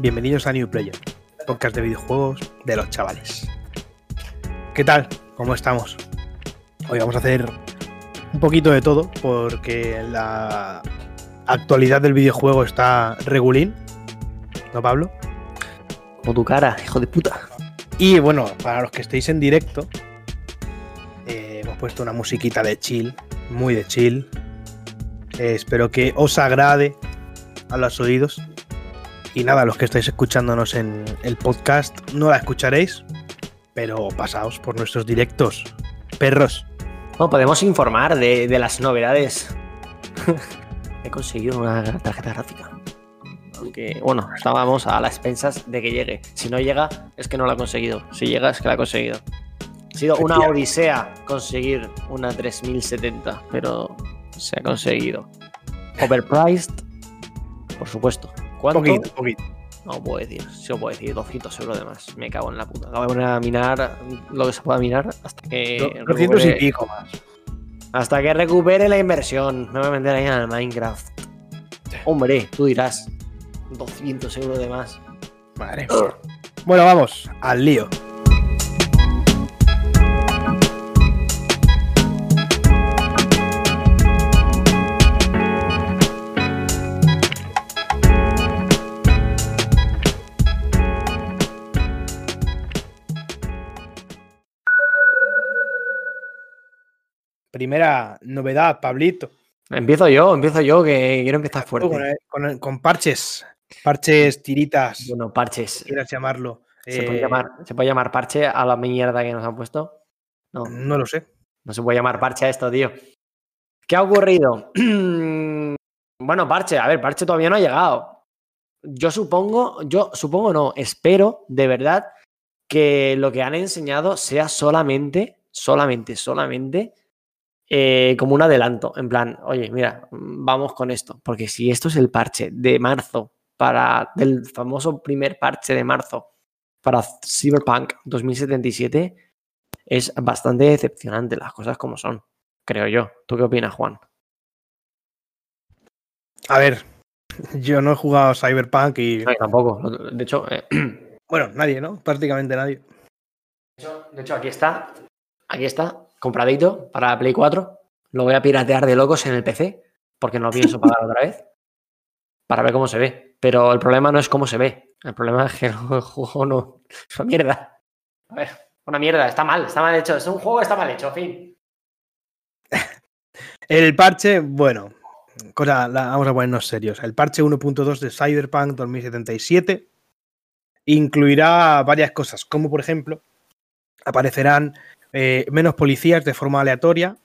bienvenidos a New Player, podcast de videojuegos de los chavales. ¿Qué tal? ¿Cómo estamos? Hoy vamos a hacer un poquito de todo porque la actualidad del videojuego está regulín, ¿no, Pablo? Como tu cara, hijo de puta. Y bueno, para los que estéis en directo, eh, hemos puesto una musiquita de chill, muy de chill. Eh, espero que os agrade a los oídos. Y nada, los que estáis escuchándonos en el podcast no la escucharéis, pero pasaos por nuestros directos. Perros. Bueno, podemos informar de, de las novedades. He conseguido una tarjeta gráfica. Aunque, bueno, estábamos a las expensas de que llegue. Si no llega, es que no la ha conseguido. Si llega, es que la ha conseguido. Ha sido una odisea conseguir una 3070, pero se ha conseguido. Overpriced, por supuesto. ¿Cuánto? Poquito, poquito. No puedo decir, si lo puedo decir, 200 euros de más. Me cago en la puta. La voy a poner a minar lo que se pueda minar hasta que. 200 y recupere- pico más. hasta que recupere la inversión. Me voy a meter ahí en el Minecraft. Hombre, tú dirás. 200 euros de más. Madre. Bueno, vamos, al lío. Primera novedad, Pablito. Empiezo yo, empiezo yo, que quiero empezar fuerte. Con, con- con parches, parches, tiritas, Bueno, parches. quieras llamarlo. ¿Se, puede Eh, llamar, ¿Se puede llamar parche a la mierda que nos han puesto? No, No lo sé. no se puede llamar parche a esto, tío. ¿Qué ha ocurrido? bueno, parche, a ver, parche todavía no ha llegado. Yo supongo, yo supongo no, espero de verdad que lo que han enseñado sea solamente, solamente, solamente eh, como un adelanto. En plan, oye, mira, vamos con esto. Porque si esto es el parche de marzo para del famoso primer parche de marzo para Cyberpunk 2077, es bastante decepcionante las cosas como son, creo yo. ¿Tú qué opinas, Juan? A ver, yo no he jugado Cyberpunk y. No, tampoco. De hecho, eh, Bueno, nadie, ¿no? Prácticamente nadie. De hecho, de hecho, aquí está. Aquí está. Compradito para la Play 4. Lo voy a piratear de locos en el PC. Porque no lo pienso pagar otra vez. Para ver cómo se ve. Pero el problema no es cómo se ve. El problema es que el juego no. Es una mierda. A ver, una mierda. Está mal. Está mal hecho. Es un juego que está mal hecho. Fin. El parche, bueno, cosa, la- vamos a ponernos serios. El parche 1.2 de Cyberpunk 2077 incluirá varias cosas, como por ejemplo, aparecerán eh, menos policías de forma aleatoria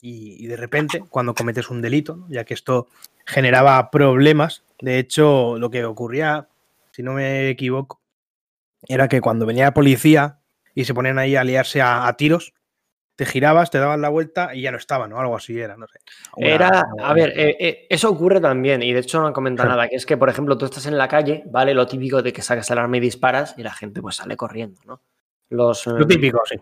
y, y de repente cuando cometes un delito, ¿no? ya que esto generaba problemas. De hecho, lo que ocurría, si no me equivoco, era que cuando venía la policía y se ponían ahí a liarse a, a tiros, te girabas, te dabas la vuelta y ya no estaban, o algo así era, no sé. Una- Era, a ver, eh, eh, eso ocurre también, y de hecho no han comentado nada, que es que, por ejemplo, tú estás en la calle, ¿vale? Lo típico de que sacas el arma y disparas y la gente pues sale corriendo, ¿no? Los, Lo típico, sí.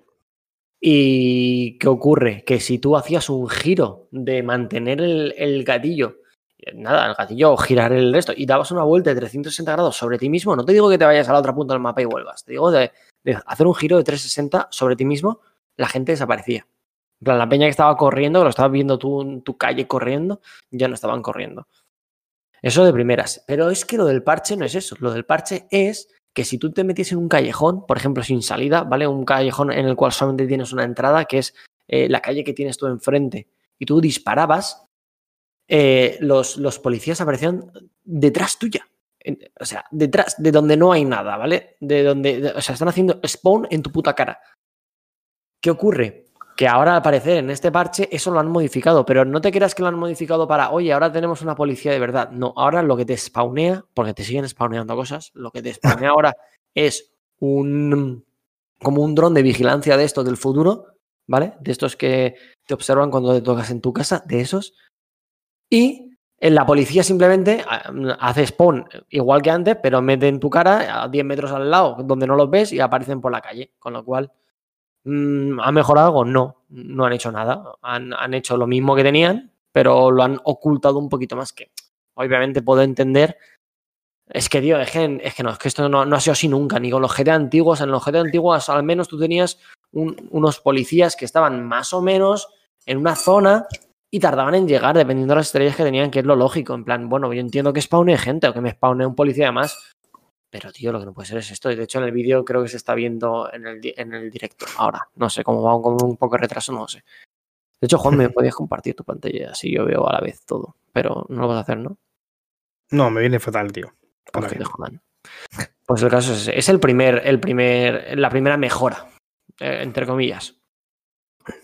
¿Y qué ocurre? Que si tú hacías un giro de mantener el, el gatillo, eh, nada, el gatillo o girar el resto, y dabas una vuelta de 360 grados sobre ti mismo, no te digo que te vayas a la otra punta del mapa y vuelvas, te digo de, de hacer un giro de 360 sobre ti mismo, la gente desaparecía. En plan, la peña que estaba corriendo, que lo estabas viendo tú en tu calle corriendo, ya no estaban corriendo. Eso de primeras. Pero es que lo del parche no es eso. Lo del parche es que si tú te metes en un callejón, por ejemplo, sin salida, ¿vale? Un callejón en el cual solamente tienes una entrada, que es eh, la calle que tienes tú enfrente, y tú disparabas, eh, los, los policías aparecían detrás tuya. O sea, detrás, de donde no hay nada, ¿vale? De donde, de- o sea, están haciendo spawn en tu puta cara. ¿Qué ocurre? Que ahora al parecer en este parche eso lo han modificado, pero no te creas que lo han modificado para, oye, ahora tenemos una policía de verdad. No, ahora lo que te spawnea, porque te siguen spawneando cosas, lo que te spawnea ahora es un como un dron de vigilancia de estos del futuro, ¿vale? De estos que te observan cuando te tocas en tu casa, de esos. Y en la policía simplemente ah, hace spawn igual que antes, pero mete en tu cara a 10 metros al lado, donde no los ves y aparecen por la calle. Con lo cual, ¿ha mejorado algo? No, no han hecho nada. Han, han hecho lo mismo que tenían, pero lo han ocultado un poquito más que. Obviamente puedo entender Es que, tío, es que, es que no, es que esto no, no, ha sido así nunca, ni con los GTA antiguos. En los GTA antiguos, al menos tú tenías un, unos policías que estaban más o menos en una zona y tardaban en llegar, dependiendo de las estrellas que tenían, que es lo lógico. En plan, bueno, yo entiendo que spawne gente o que me spawne un policía más, pero, tío, lo que no puede ser es esto. De hecho, en el vídeo creo que se está viendo en el, en el directo ahora. No sé cómo va con un poco de retraso, no sé. De hecho, Juan, me podías compartir tu pantalla así yo veo a la vez todo. Pero no lo vas a hacer, ¿no? No, me viene fatal, tío. Porque te jodan. Pues el caso es, es el primer, el primer, la primera mejora, eh, entre comillas.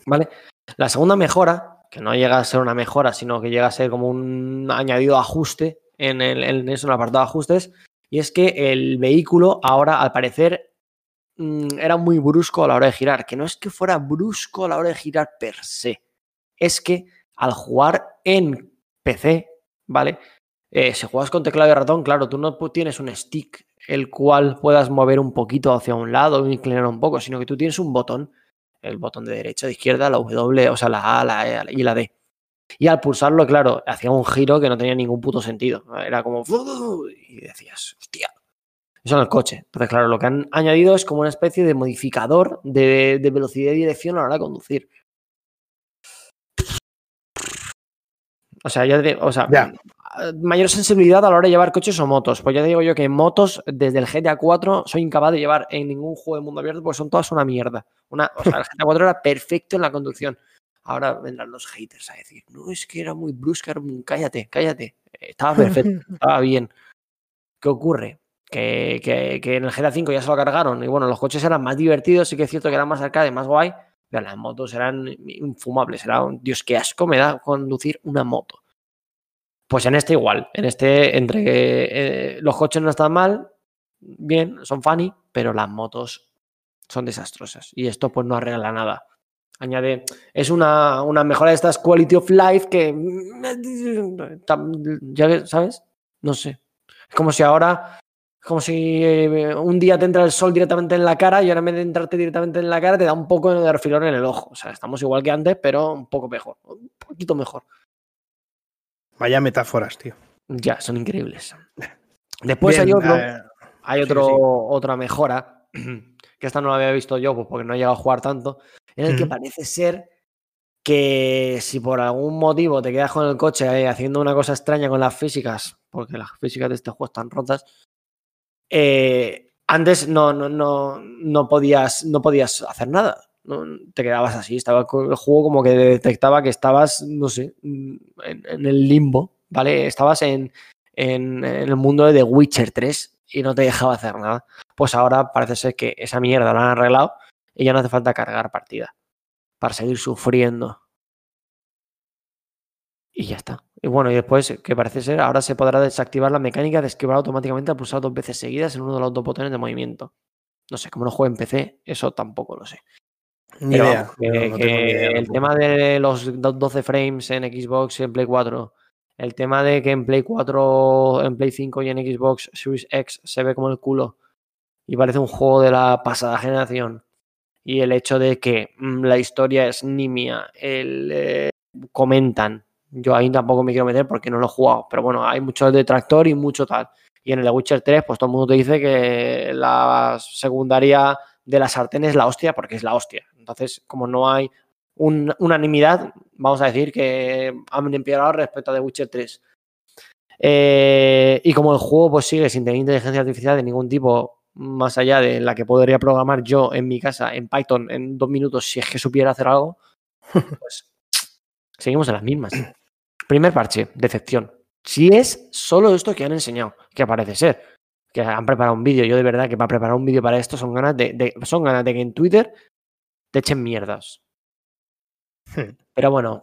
¿Vale? La segunda mejora, que no llega a ser una mejora, sino que llega a ser como un añadido ajuste en, el, en eso, en el apartado de ajustes, y es que el vehículo ahora, al parecer, mm, era muy brusco a la hora de girar. Que no es que fuera brusco a la hora de girar per se. Es que al jugar en PC, ¿vale? Eh, si juegas con teclado y ratón, claro, tú no tienes un stick el cual puedas mover un poquito hacia un lado inclinar un poco, sino que tú tienes un botón, el botón de derecha, de izquierda, la W, o sea, la A, la E y la D. Y al pulsarlo, claro, hacía un giro que no tenía ningún puto sentido. Era como. Y decías, hostia. Eso en el coche. Entonces, claro, lo que han añadido es como una especie de modificador de, de velocidad y dirección a la hora de conducir. O sea, ya, o sea, mayor sensibilidad a la hora de llevar coches o motos. Pues ya te digo yo que en motos, desde el GTA 4, soy incapaz de llevar en ningún juego de mundo abierto porque son todas una mierda. Una, o sea, el GTA 4 era perfecto en la conducción. Ahora vendrán los haters a decir, no, es que era muy brusca, era muy- cállate, cállate. Estaba perfecto, estaba bien. ¿Qué ocurre? Que, que- que en el GTA 5 ya se lo cargaron y bueno, los coches eran más divertidos, sí que es cierto que eran más arcade, más guay, pero las motos eran infumables. Era un, Dios, qué asco me da conducir una moto. Pues en este igual, en este entre que eh, los coches no están mal, bien, son funny, pero las motos son desastrosas y esto pues no arregla nada. Añade, es una, una mejora de estas quality of life que, ya ¿sabes? No sé. Es como si ahora, es como si eh, un día te entra el sol directamente en la cara y ahora en vez de entrarte directamente en la cara te da un poco de refilón en el ojo. O sea, estamos igual que antes, pero un poco mejor, un poquito mejor. Vaya metáforas, tío. Ya, son increíbles. Después Bien, hay otro, eh, hay sí, otro, sí. otra mejora, que esta no la había visto yo, pues porque no he llegado a jugar tanto, en el que parece ser que si por algún motivo te quedas con el coche eh, haciendo una cosa extraña con las físicas, porque las físicas de este juego están rotas, eh, antes no, no, no, no, podías, no podías hacer nada. No, te quedabas así, estaba con el juego como que detectaba que estabas, no sé, mm, en, en el limbo, ¿vale? Estabas en, en, en el mundo de The Witcher 3 y no te dejaba hacer nada. Pues ahora parece ser que esa mierda la han arreglado y ya no hace falta cargar partida para seguir sufriendo. Y ya está. Y bueno, y después, que parece ser, ahora se podrá desactivar la mecánica de esquivar automáticamente al pulsar dos veces seguidas en uno de los dos botones de movimiento. No sé, como no juego en PC, eso tampoco lo sé. Ni Pero idea. vamos, que- no- no tengo ni que idea el tema de los do- 12 frames en Xbox y en Play 4, el tema de que en Play 4, en Play 5 y en Xbox Series X se ve como el culo y parece un juego de la pasada generación, y el hecho de que mm, la historia es nimia, el, eh, comentan, yo ahí tampoco me quiero meter porque no lo he jugado, pero bueno, hay mucho detractor y mucho tal. Y en el The Witcher 3, pues todo el mundo te dice que la secundaria de la sartén es la hostia porque es la hostia. Entonces, como no hay un- unanimidad, vamos a decir que han empeorado respecto a The Witcher 3. Eh, y como el juego pues sigue sin tener inteligencia artificial de ningún tipo, más allá de la que podría programar yo en mi casa en Python en dos minutos si es que supiera hacer algo, pues seguimos en las mismas. Primer parche, decepción. Si es solo esto que han enseñado, que parece ser, que han preparado un vídeo, yo de verdad que para preparar un vídeo para esto son ganas de, de- son ganas de que en Twitter te echen mierdas. Hmm. Pero bueno,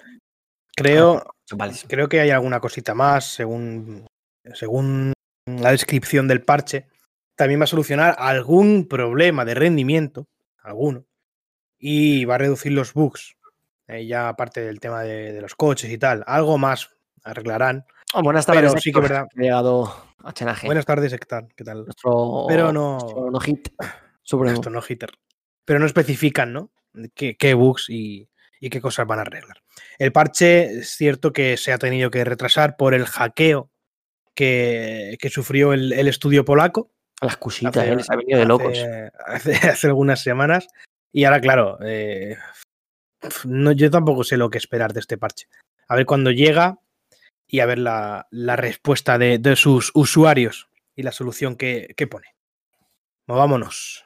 Creo, vale. creo que hay alguna cosita más, según, según la descripción del parche. También va a solucionar algún problema de rendimiento, alguno, y va a reducir los bugs. eh, ya aparte del tema de, de los coches y tal, algo más arreglarán. Oh, buenas Pero tardes, sí que verdad. ha llegado a Chenaje, Buenas tardes, Héctor, ¿qué tal? nuestro, Pero no- nuestro no hit supremo. Esto no hitter. Pero no especifican, ¿no? Qué, qué bugs y, y qué cosas van a arreglar. El parche es cierto que se ha tenido que retrasar por el hackeo que, que sufrió el, el, estudio polaco. Las cusitas, hace, ¿eh? les ha venido de locos. Hace, hace, hace, algunas semanas. Y ahora, claro, eh, no, yo tampoco sé lo que esperar de este parche. A ver cuándo llega y a ver la, la respuesta de, de, sus usuarios y la solución que, que pone. Movámonos.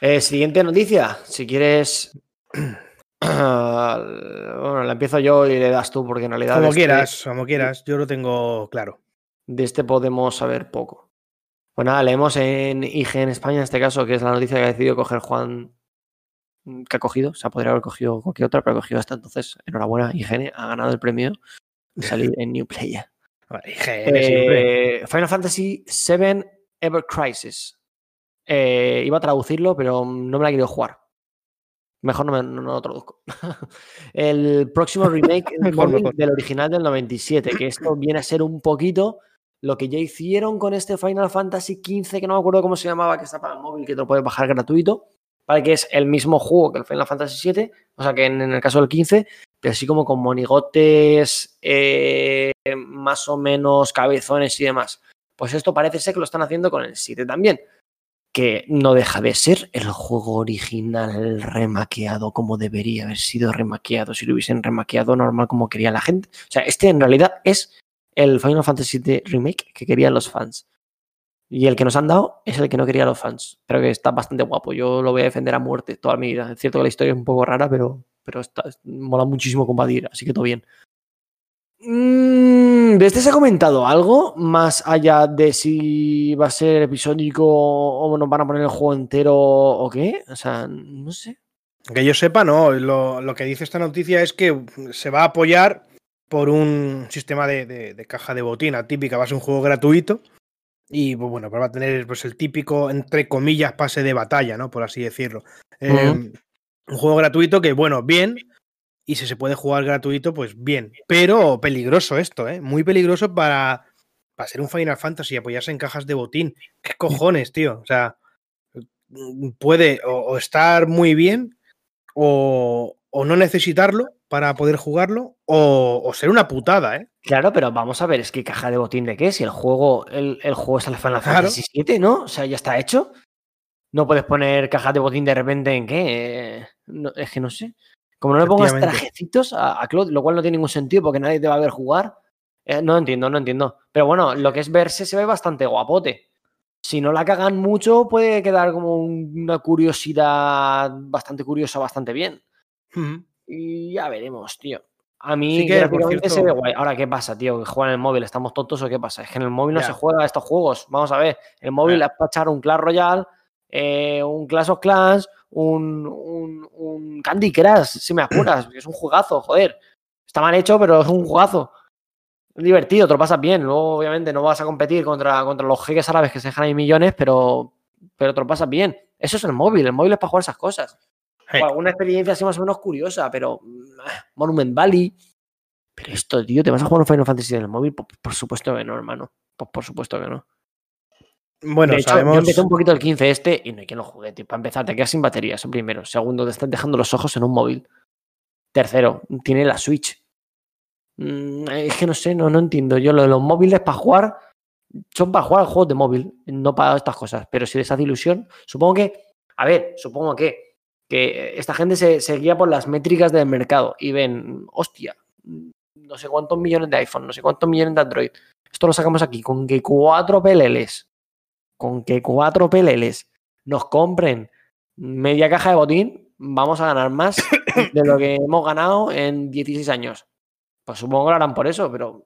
Eh, siguiente noticia. Si quieres. bueno, la empiezo yo y le das tú, porque en realidad. Como quieras, como quieras. Yo lo tengo claro. De este podemos saber poco. Pues nada, leemos en IG en España, en este caso, que es la noticia que ha decidido coger Juan. Que ha cogido, o sea, podría haber cogido cualquier otra, pero ha cogido hasta entonces. Enhorabuena, IGN ha ganado el premio de salir en New Player. IGN, eh, Final Fantasy VII Ever Crisis. Eh, iba a traducirlo, pero no me la he querido jugar. Mejor no, me, no, no lo traduzco. el próximo remake mejor, mejor. del original del 97, que esto viene a ser un poquito lo que ya hicieron con este Final Fantasy XV, que no me acuerdo cómo se llamaba, que está para el móvil, que te lo puedes bajar gratuito, ¿vale? Que es el mismo juego que el Final Fantasy VII, o sea que en, el caso del 15, pero así como con monigotes eh, más o menos cabezones y demás. Pues esto parece ser que lo están haciendo con el 7 también que no deja de ser el juego original remaqueado como debería haber sido remaqueado si lo hubiesen remaqueado normal como quería la gente. O sea, este en realidad es el Final Fantasy VII Remake que querían los fans. Y el que nos han dado es el que no querían los fans. Pero que está bastante guapo. Yo lo voy a defender a muerte toda mi vida. Es cierto que la historia es un poco rara, pero, pero está, mola muchísimo combatir. Así que todo bien. Mm, ¿De este se ha comentado algo más allá de si va a ser episódico o nos van a poner el juego entero o qué? O sea, no sé. Que yo sepa, no. Lo, lo que dice esta noticia es que se va a apoyar por un sistema de, de, de caja de botina típica. Va a ser un juego gratuito y pues, bueno, pues va a tener pues, el típico, entre comillas, pase de batalla, ¿no? Por así decirlo. Uh -huh. eh, un juego gratuito que, bueno, bien, y si se puede jugar gratuito, pues bien. Pero peligroso esto, ¿eh? Muy peligroso para, para ser un Final Fantasy y apoyarse en cajas de botín. ¿Qué cojones, tío? O sea, puede o, o estar muy bien o, o, no necesitarlo para poder jugarlo o, o, ser una putada, ¿eh? Claro, pero vamos a ver, es que caja de botín de qué? Si el juego, el, el juego es el Final. Fantasy VII, ¿no? O sea, ya está hecho. No puedes poner cajas de botín de repente en qué. No, es que no sé. Como no le pongas trajecitos a, a, Claude, lo cual no tiene ningún sentido porque nadie te va a ver jugar. Eh, no entiendo, no entiendo. Pero bueno, lo que es verse se ve bastante guapote. Si no la cagan mucho, puede quedar como una curiosidad bastante curiosa, bastante bien. Uh -huh. Y ya veremos, tío. A mí sí que, gráficamente se ve guay. Ahora, ¿qué pasa, tío? ¿Que juegan en el móvil? ¿Estamos tontos o qué pasa? Es que en el móvil no se juega estos juegos. Vamos a ver. El móvil es para echar un Clash Royale, eh, un Clash of Clans, un, un, un, Candy Crush, si me apuras, es un juegazo, joder. Está mal hecho, pero es un jugazo. Es divertido, te lo pasas bien. Luego, obviamente, no vas a competir contra, contra los jeques árabes que se dejan ahí millones, pero, pero te lo pasas bien. Eso es el móvil, el móvil es para jugar esas cosas. O alguna experiencia así más o menos curiosa, pero Monument Valley. Pero esto, tío, ¿te vas a jugar un Final Fantasy en el móvil? Por, por supuesto que no, hermano. Por, por supuesto que no. Bueno, de hecho, sabemos... yo empecé un poquito el 15 este y no hay quien lo juegue, tío. Para empezar, te quedas sin batería, eso primero. Segundo, te estás dejando los ojos en un móvil. Tercero, tiene la Switch. Mm, es que no sé, no, no entiendo. Yo lo de los móviles para jugar son para jugar juegos de móvil, no para estas cosas. Pero si les hace ilusión, supongo que, a ver, supongo que, que esta gente se, se guía por las métricas del mercado y ven, hostia, no sé cuántos millones de iPhone, no sé cuántos millones de Android. Esto lo sacamos aquí con que cuatro PLLs con que cuatro PLLs nos compren media caja de botín, vamos a ganar más de lo que hemos ganado en 16 años. Pues supongo que lo harán por eso, pero.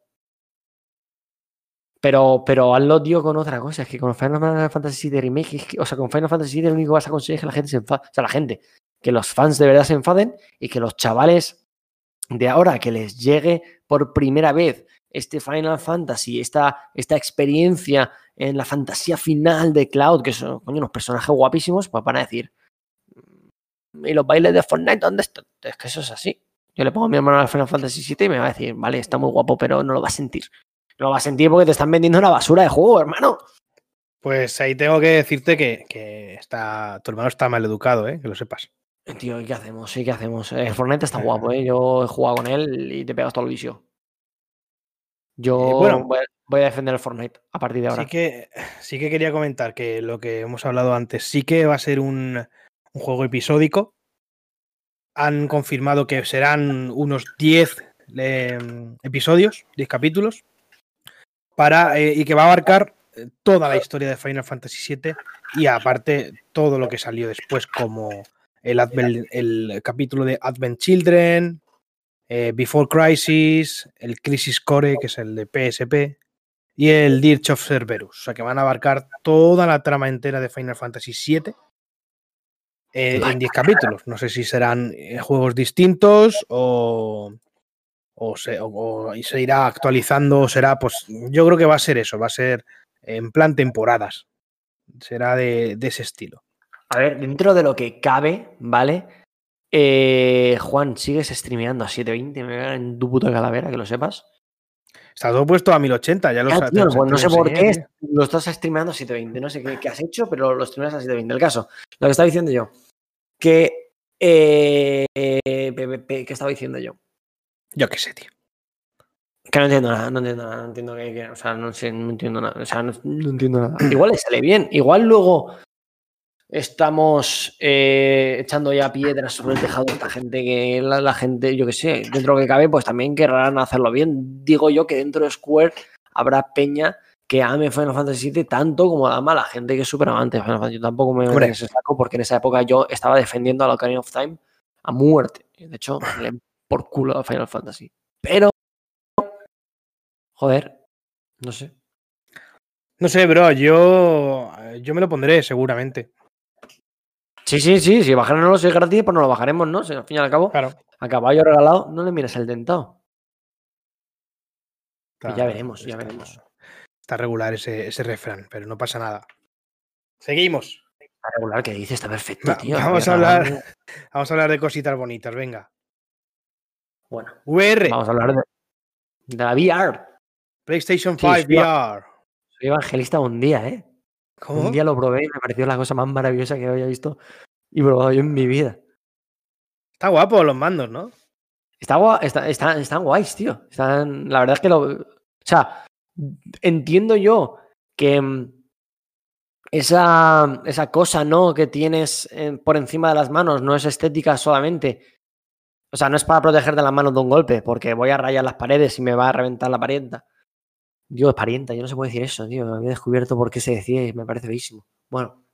Pero, pero hazlo, tío, con otra cosa. Es que con Final Fantasy VII Remake, o sea, con Final Fantasy VII lo único que vas a conseguir es que la gente se enfade. O sea, la gente, que los fans de verdad se enfaden y que los chavales de ahora que les llegue por primera vez este Final Fantasy, esta, esta experiencia en la fantasía final de Cloud, que son unos personajes guapísimos, pues van a decir, mm, ¿y los bailes de Fortnite dónde están? Es que eso es así. Yo le pongo a mi hermano al Final Fantasy VII y me va a decir, vale, está muy guapo, pero no lo va a sentir. Lo va a sentir porque te están vendiendo una basura de juego, hermano. Pues ahí tengo que decirte que, que está, tu hermano está mal educado, ¿eh? que lo sepas. Tío, ¿y qué hacemos? Sí, ¿qué hacemos? El Fortnite está guapo, ¿eh? Yo he jugado con él y te pegas todo el vicio. Yo, eh, bueno, voy a defender el Fortnite a partir de ahora. Sí que, sí que quería comentar que lo que hemos hablado antes, sí que va a ser un, un juego episódico. Han confirmado que serán unos 10 eh, episodios, 10 capítulos, para, eh, y que va a abarcar eh, toda la historia de Final Fantasy VII y aparte todo lo que salió después, como el, Advent- el capítulo de Advent Children, eh, Before Crisis, el Crisis Core, que es el de PSP, y el Dirge of Cerberus. O sea que van a abarcar toda la trama entera de Final Fantasy VII eh, en 10 capítulos. No sé si serán eh, juegos distintos o, o se, o- o se irá actualizando o será, pues yo creo que va a ser eso, va a ser en plan temporadas. Será de, de ese estilo. A ver, dentro de lo que cabe, ¿vale? Eh, Juan, sigues streameando a 720, me cago en tu puta calavera, que lo sepas. Está todo puesto a 1080, ya lo sa- tío, te- pues te no sé por qué lo estás streameando a 720. No sé qué, qué has hecho, pero lo streameas a 720. El caso, lo que estaba diciendo yo, que. eh, eh, ¿Qué estaba diciendo yo? Yo qué sé, tío. Que no entiendo nada, no entiendo nada, no entiendo qué, qué- o sea, no sé, no entiendo nada, o sea, no, no entiendo nada. Igual le sale bien, igual luego estamos eh, echando ya piedras sobre el tejado de esta gente que la, la gente, yo qué sé, dentro de lo que cabe, pues también querrán hacerlo bien. Digo yo que dentro de Square habrá peña que ame Final Fantasy VII tanto como ama la gente que es súper amante de Final Fantasy. Yo tampoco me en ese saco porque en esa época yo estaba defendiendo a la Ocarina of Time a muerte. De hecho, le por culo a Final Fantasy. Pero Joder, no sé. No sé, bro, yo, yo me lo pondré seguramente. Sí, sí, sí, si bajarnos es gratis, pues no lo bajaremos, ¿no? Si al fin y al cabo, Claro. a caballo regalado, no le mires el dentado. Ya veremos, ya está- veremos. Está regular ese, ese refrán, pero no pasa nada. Seguimos. Está regular que dice, está perfecto, Va- tío. vamos a hablar- Vamos a hablar de cositas bonitas, venga. Bueno, VR, vamos a hablar de, de la VR. PlayStation Sí, 5 sí, VR. Soy evangelista un día, ¿eh? ¿Cómo? Un día lo probé y me pareció la cosa más maravillosa que había visto y probado yo en mi vida. Está guapo los mandos, ¿no? Está, está- está- están guays, tío. Están, la verdad es que lo. O sea, entiendo yo que mm, esa, esa cosa, ¿no? Que tienes eh, por encima de las manos no es estética solamente. O sea, no es para proteger de las manos de un golpe, porque voy a rayar las paredes y me va a reventar la parienta. Dios, parienta, yo no se puede decir eso, tío. Me había descubierto por qué se decía y me parece feísimo. Bueno,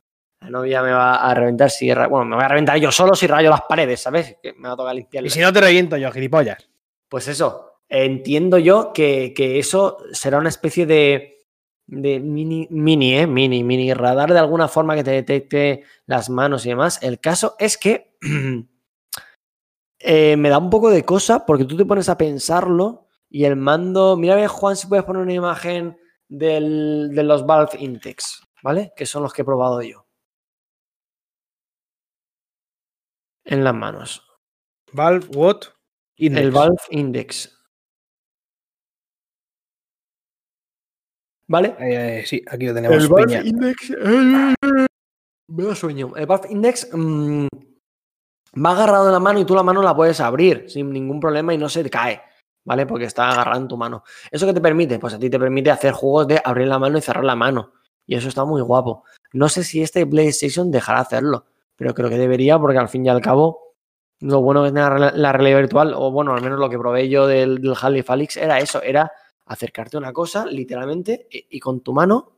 la novia me va a reventar si. Bueno, me voy a reventar yo solo si rayo las paredes, ¿sabes? Que me va a tocar limpiarlas. Y si no te reviento yo, gilipollas. Pues eso, entiendo yo que, que eso será una especie de, de mini, mini, ¿eh? mini, mini radar de alguna forma que te detecte las manos y demás. El caso es que eh, me da un poco de cosa porque tú te pones a pensarlo y el mando, mira a ver Juan si puedes poner una imagen del- de los Valve Index, ¿vale? Que son los que he probado yo. En las manos. Valve, what? Index. El Valve Index. ¿Vale? Eh, sí, aquí lo tenemos. El Valve. Index. Me da sueño. El Valve Index mm, va agarrado en la mano y tú la mano la puedes abrir sin ningún problema y no se cae. ¿Vale? Porque está agarrado en tu mano. ¿Eso qué te permite? Pues a ti te permite hacer juegos de abrir la mano y cerrar la mano. Y eso está muy guapo. No sé si este PlayStation dejará hacerlo, pero creo que debería porque al fin y al cabo lo bueno que la, la realidad virtual, o bueno, al menos lo que probé yo del, del Half-Life Alyx era eso, era acercarte a una cosa literalmente y, y con tu mano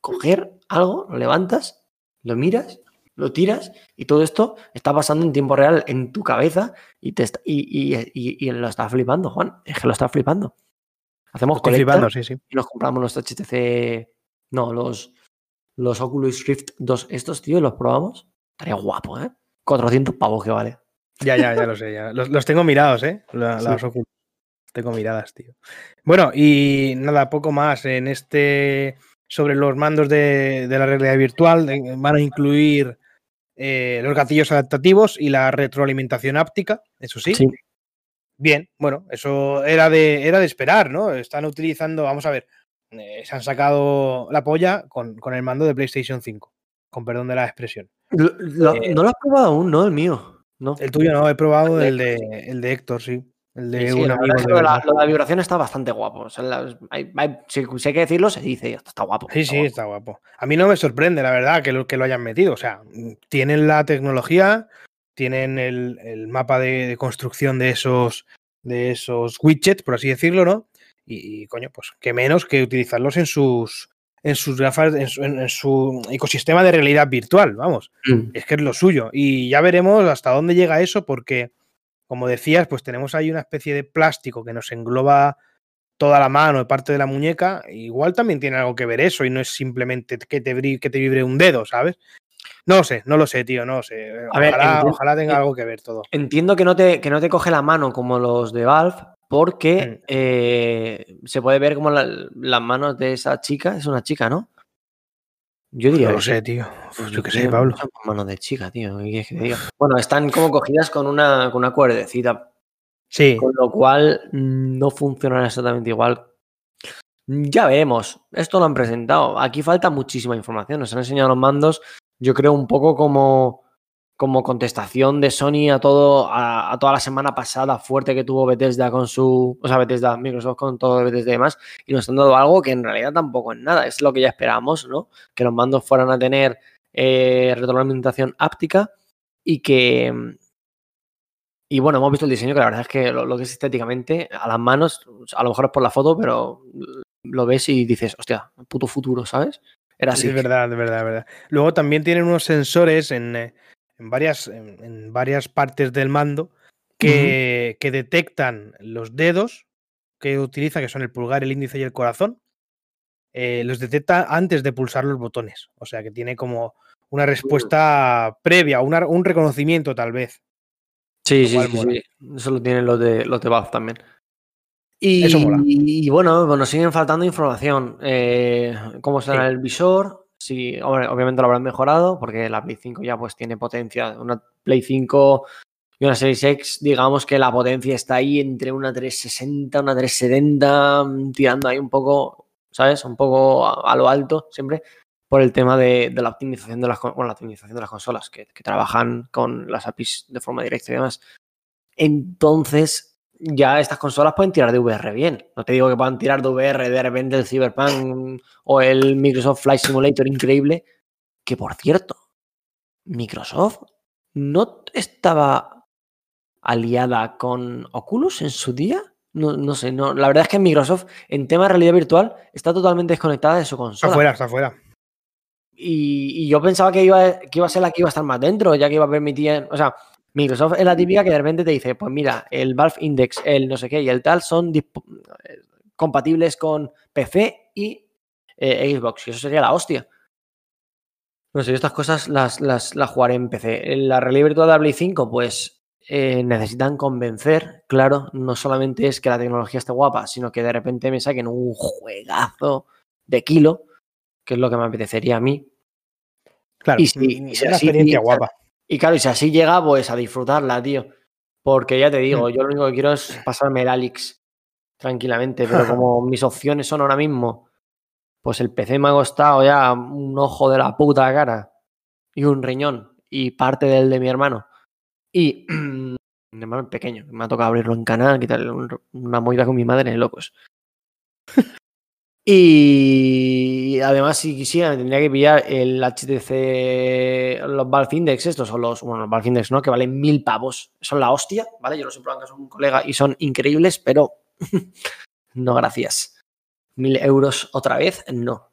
coger algo, lo levantas, lo miras, lo tiras y todo esto está pasando en tiempo real en tu cabeza y, te está- y, y- y- y lo estás flipando, Juan. Es que lo estás flipando. Hacemos flipando, sí, sí. y nos compramos los HTC, no, los, los Oculus Rift 2 estos, tío, y los probamos. Estaría guapo, ¿eh? 400 pavos que vale. Ya, ya, ya lo sé. Ya. Los, los tengo mirados, ¿eh? La- Sí. Las Oculus. Tengo miradas, tío. Bueno, y nada, poco más en este. Sobre los mandos de, de la realidad virtual. eh, Van a incluir eh, los gatillos adaptativos y la retroalimentación áptica, eso sí. Sí. Bien, bueno, eso era de, era de esperar, ¿no? Están utilizando, vamos a ver, eh, se han sacado la polla con, con el mando de PlayStation 5, con perdón de la expresión. Lo- lo- Eh, no lo has probado aún, ¿no? El mío. No. El tuyo no, he probado El de, el de Héctor, sí. El de sí, la lo, de la, verdad. lo de la vibración está bastante guapo. O sea, la- hay- hay- si, si hay que decirlo, se dice, está guapo. Sí, está sí, guapo. está guapo. A mí no me sorprende, la verdad, que lo, que lo hayan metido. O sea, tienen la tecnología, tienen el, el mapa de, de construcción de esos, de esos widgets, por así decirlo, ¿no? Y, y, coño, pues qué menos que utilizarlos en sus, en sus gafas, en su, en su ecosistema de realidad virtual, vamos. Mm. Es que es lo suyo. Y ya veremos hasta dónde llega eso, porque, como decías, pues tenemos ahí una especie de plástico que nos engloba toda la mano y parte de la muñeca. Igual también tiene algo que ver eso y no es simplemente que te, que te vibre un dedo, ¿sabes? No lo sé, no lo sé, tío, no lo sé. Ver, Ojalá, tenga algo que ver todo. Entiendo que no, te, que no te coge la mano como los de Valve, porque Mm. eh, se puede ver como la- las manos de esa chica. Es una chica, ¿no? Yo diría No lo sé, tío. Uf, yo qué sé, Pablo. Manos de chica, tío. ¿qué quieres que te diga? Bueno, están como cogidas con una, con una cuerdecita, Sí, con lo cual mm, no funcionan exactamente igual. Ya veremos. Esto lo han presentado. Aquí falta muchísima información. Nos han enseñado los mandos. Yo creo un poco como, como contestación de Sony a todo, a, a toda la semana pasada fuerte que tuvo Bethesda con su, o sea, Bethesda, Microsoft con todo Bethesda y demás, y nos han dado algo que en realidad tampoco es nada. Es lo que ya esperábamos, ¿no? Que los mandos fueran a tener eh, retroalimentación áptica y que y bueno, hemos visto el diseño que la verdad es que lo, lo que es estéticamente, a las manos, a lo mejor es por la foto, pero lo ves y dices, hostia, puto futuro, ¿sabes? Era así. es verdad, de verdad, de verdad. Luego también tienen unos sensores en, eh, en varias, en, en varias partes del mando que, que detectan los dedos que utiliza, que son el pulgar, el índice y el corazón. eh, los detecta antes de pulsar los botones. O sea que tiene como una respuesta previa, una- un reconocimiento tal vez. Sí, sí, sí. Eso lo tienen los de, los de Valve también. Y, Eso mola. y bueno, nos siguen faltando información. Eh, ¿Cómo será Sí. el visor? Sí, hombre, obviamente lo habrán mejorado porque la Play 5 ya pues tiene potencia. Una Play 5 y una Series X, digamos que la potencia está ahí entre una 360, una 370, mm, tirando ahí un poco, ¿sabes? Un poco a, lo alto siempre por el tema de, la optimización de las bueno, la de las consolas que, que trabajan con las APIs de forma directa y demás. Entonces, ya estas consolas pueden tirar de VR bien. No te digo que puedan tirar de VR de repente el Cyberpunk o el Microsoft Flight Simulator increíble. Que por cierto, Microsoft no estaba aliada con Oculus en su día. No, no sé, no. La verdad es que Microsoft en tema de realidad virtual está totalmente desconectada de su Está consola. afuera, está afuera. Y, y yo pensaba que iba, que iba a ser la que iba a estar más dentro, ya que iba a permitir. O sea, Microsoft es la típica que de repente te dice: Pues mira, el Valve Index, el no sé qué y el tal son compatibles con PC y eh, Xbox. Y eso sería la hostia. No sé, yo estas cosas las, las, las jugaré en PC. La realidad virtual de la Play 5, pues eh, necesitan convencer, claro. No solamente es que la tecnología esté guapa, sino que de repente me saquen un juegazo de kilo, que es lo que me apetecería a mí. Claro, Y si- y si una así experiencia guapa. Y claro, y si así llega, pues a disfrutarla, tío. Porque ya te digo, yo lo único que quiero es pasarme el Alix tranquilamente, pero como mis opciones son ahora mismo, pues el PC me ha costado ya un ojo de la puta cara y un riñón y parte del de mi hermano. Y mi hermano es pequeño, me ha tocado abrirlo en canal, quitarle un- una movida con mi madre, locos. Y además, si quisiera, me tendría que pillar el HTC, los Valve Index estos, o los, bueno, los Valve Index, ¿no? Que valen mil pavos. Son la hostia, ¿vale? Yo los he probado en un colega y son increíbles, pero no, gracias. Mil euros otra vez, no.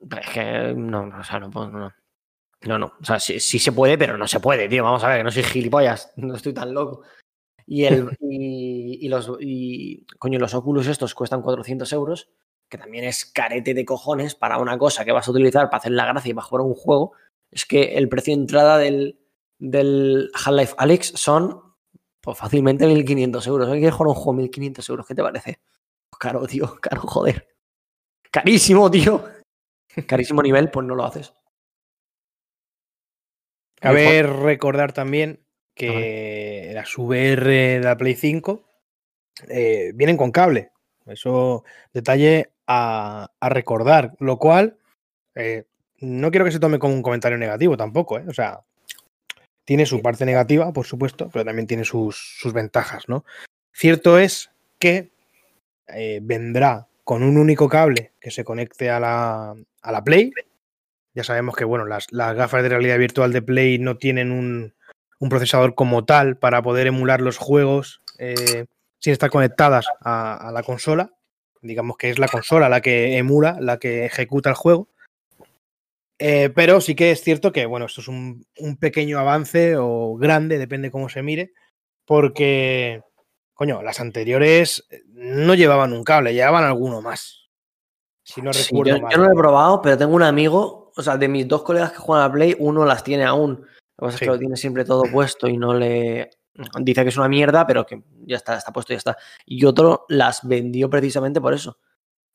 Es que no, o sea, no puedo, no. No, no. O sea, sí, sí se puede, pero no se puede, tío. Vamos a ver, que no soy gilipollas, no estoy tan loco. Y, el, y, los y, coño, los Oculus estos cuestan 400 euros, que también es carete de cojones para una cosa que vas a utilizar para hacer la gracia y para jugar un juego. Es que el precio de entrada del, del Half-Life Alex son pues, fácilmente 1500 euros. ¿Alguien quiere jugar un juego 1500 euros? ¿Qué te parece? Pues caro, tío, caro, joder. Carísimo, tío. Carísimo nivel, pues no lo haces. Cabe recordar también que las VR de la Play 5 eh, vienen con cable. Eso, detalle a, recordar. Lo cual, eh, no quiero que se tome como un comentario negativo tampoco, ¿eh? O sea, tiene su parte negativa, por supuesto, pero también tiene sus, sus ventajas, ¿no? Cierto es que eh, vendrá con un único cable que se conecte a la, a la Play. Ya sabemos que bueno, las, las, gafas de realidad virtual de Play no tienen un, un procesador como tal para poder emular los juegos eh, sin estar conectadas a, la consola. Digamos que es la consola la que emula, la que ejecuta el juego. Eh, pero sí que es cierto que, bueno, esto es un, un, pequeño avance o grande, depende cómo se mire, porque, coño, las anteriores no llevaban un cable, llevaban alguno más. Si no sí, recuerdo yo, mal. yo, no lo he probado, pero tengo un amigo, o sea, de mis dos colegas que juegan a Play, uno las tiene aún. Lo que pasa Sí. es que lo tiene siempre todo puesto y no le. Dice que es una mierda, pero que ya está, está puesto y ya está. Y otro las vendió precisamente por eso.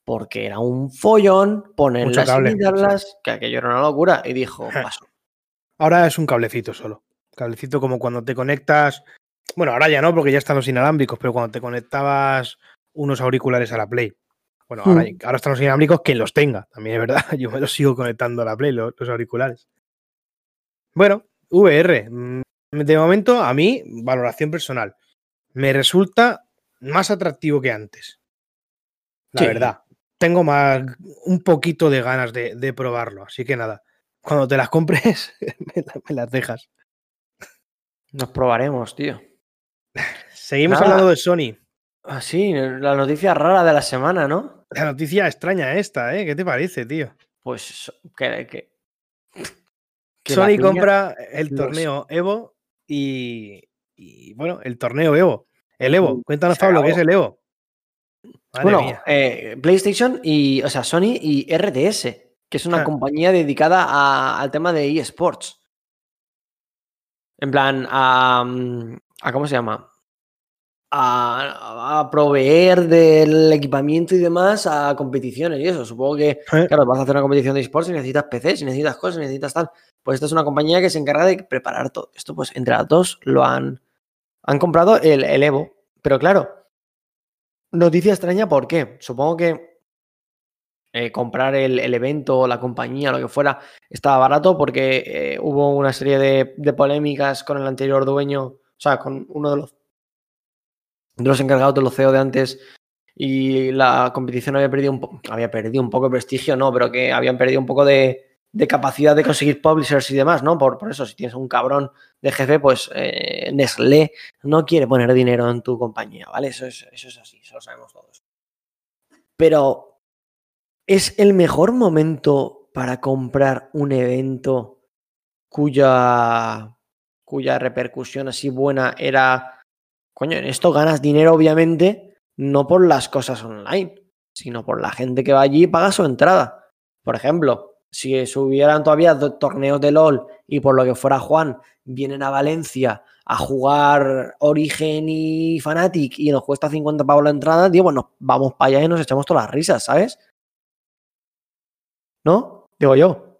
Porque era un follón ponerlas cable, y quitarlas, que aquello era una locura. Y dijo, paso. Ahora es un cablecito solo. Cablecito como cuando te conectas. Bueno, ahora ya no, porque ya están los inalámbricos, pero cuando te conectabas unos auriculares a la Play. Bueno, ahora, Mm. ahora están los inalámbricos, quien los tenga, también es verdad. Yo me los sigo conectando a la Play, los, los auriculares. Bueno, VR. De momento, a mí, valoración personal. Me resulta más atractivo que antes. La Sí. verdad. Tengo más, un poquito de ganas de, de probarlo. Así que nada, cuando te las compres, me, la- me las dejas. Nos probaremos, tío. Seguimos Nada. hablando de Sony. Así, la noticia rara de la semana, ¿no? La noticia extraña esta, ¿eh? ¿Qué te parece, tío? Pues que. que, Sony compra el torneo Evo y, y, bueno, el torneo Evo. El Evo. Mm, Cuéntanos, Pablo, ¿qué es el Evo? Madre bueno, eh, PlayStation y, o sea, Sony y RTS, que es una Ah. compañía dedicada a- al tema de eSports. En plan, a, mm, a ¿cómo se llama? A, a proveer del equipamiento y demás a competiciones y eso. Supongo que, claro, vas a hacer una competición de eSports y necesitas PC, si necesitas cosas, si necesitas tal. Pues esta es una compañía que se encarga de preparar todo esto. Pues entre las dos lo han, han comprado el, el Evo. Pero claro, Noticia extraña, ¿por qué? Supongo que eh, comprar el, el evento, la compañía, lo que fuera, estaba barato porque eh, hubo una serie de, de polémicas con el anterior dueño, o sea, con uno de los, los encargados de los CEO de antes y la competición había perdido un, po- había perdido un poco de prestigio, no, pero que habían perdido un poco de, de capacidad de conseguir publishers y demás, ¿no? Por, por eso, si tienes un cabrón de jefe, pues eh, Nestlé no quiere poner dinero en tu compañía, ¿vale? Eso es, eso es así, eso lo sabemos todos. Pero, ¿es el mejor momento para comprar un evento cuya, cuya repercusión así buena era, coño, en esto ganas dinero obviamente, no por las cosas online, sino por la gente que va allí y paga su entrada. Por ejemplo, si subieran todavía torneos de LOL y por lo que fuera Juan, vienen a Valencia a jugar Origen y Fnatic y nos cuesta 50 pavos la entrada, digo, bueno, vamos para allá y nos echamos todas las risas, ¿sabes? ¿No? Digo yo.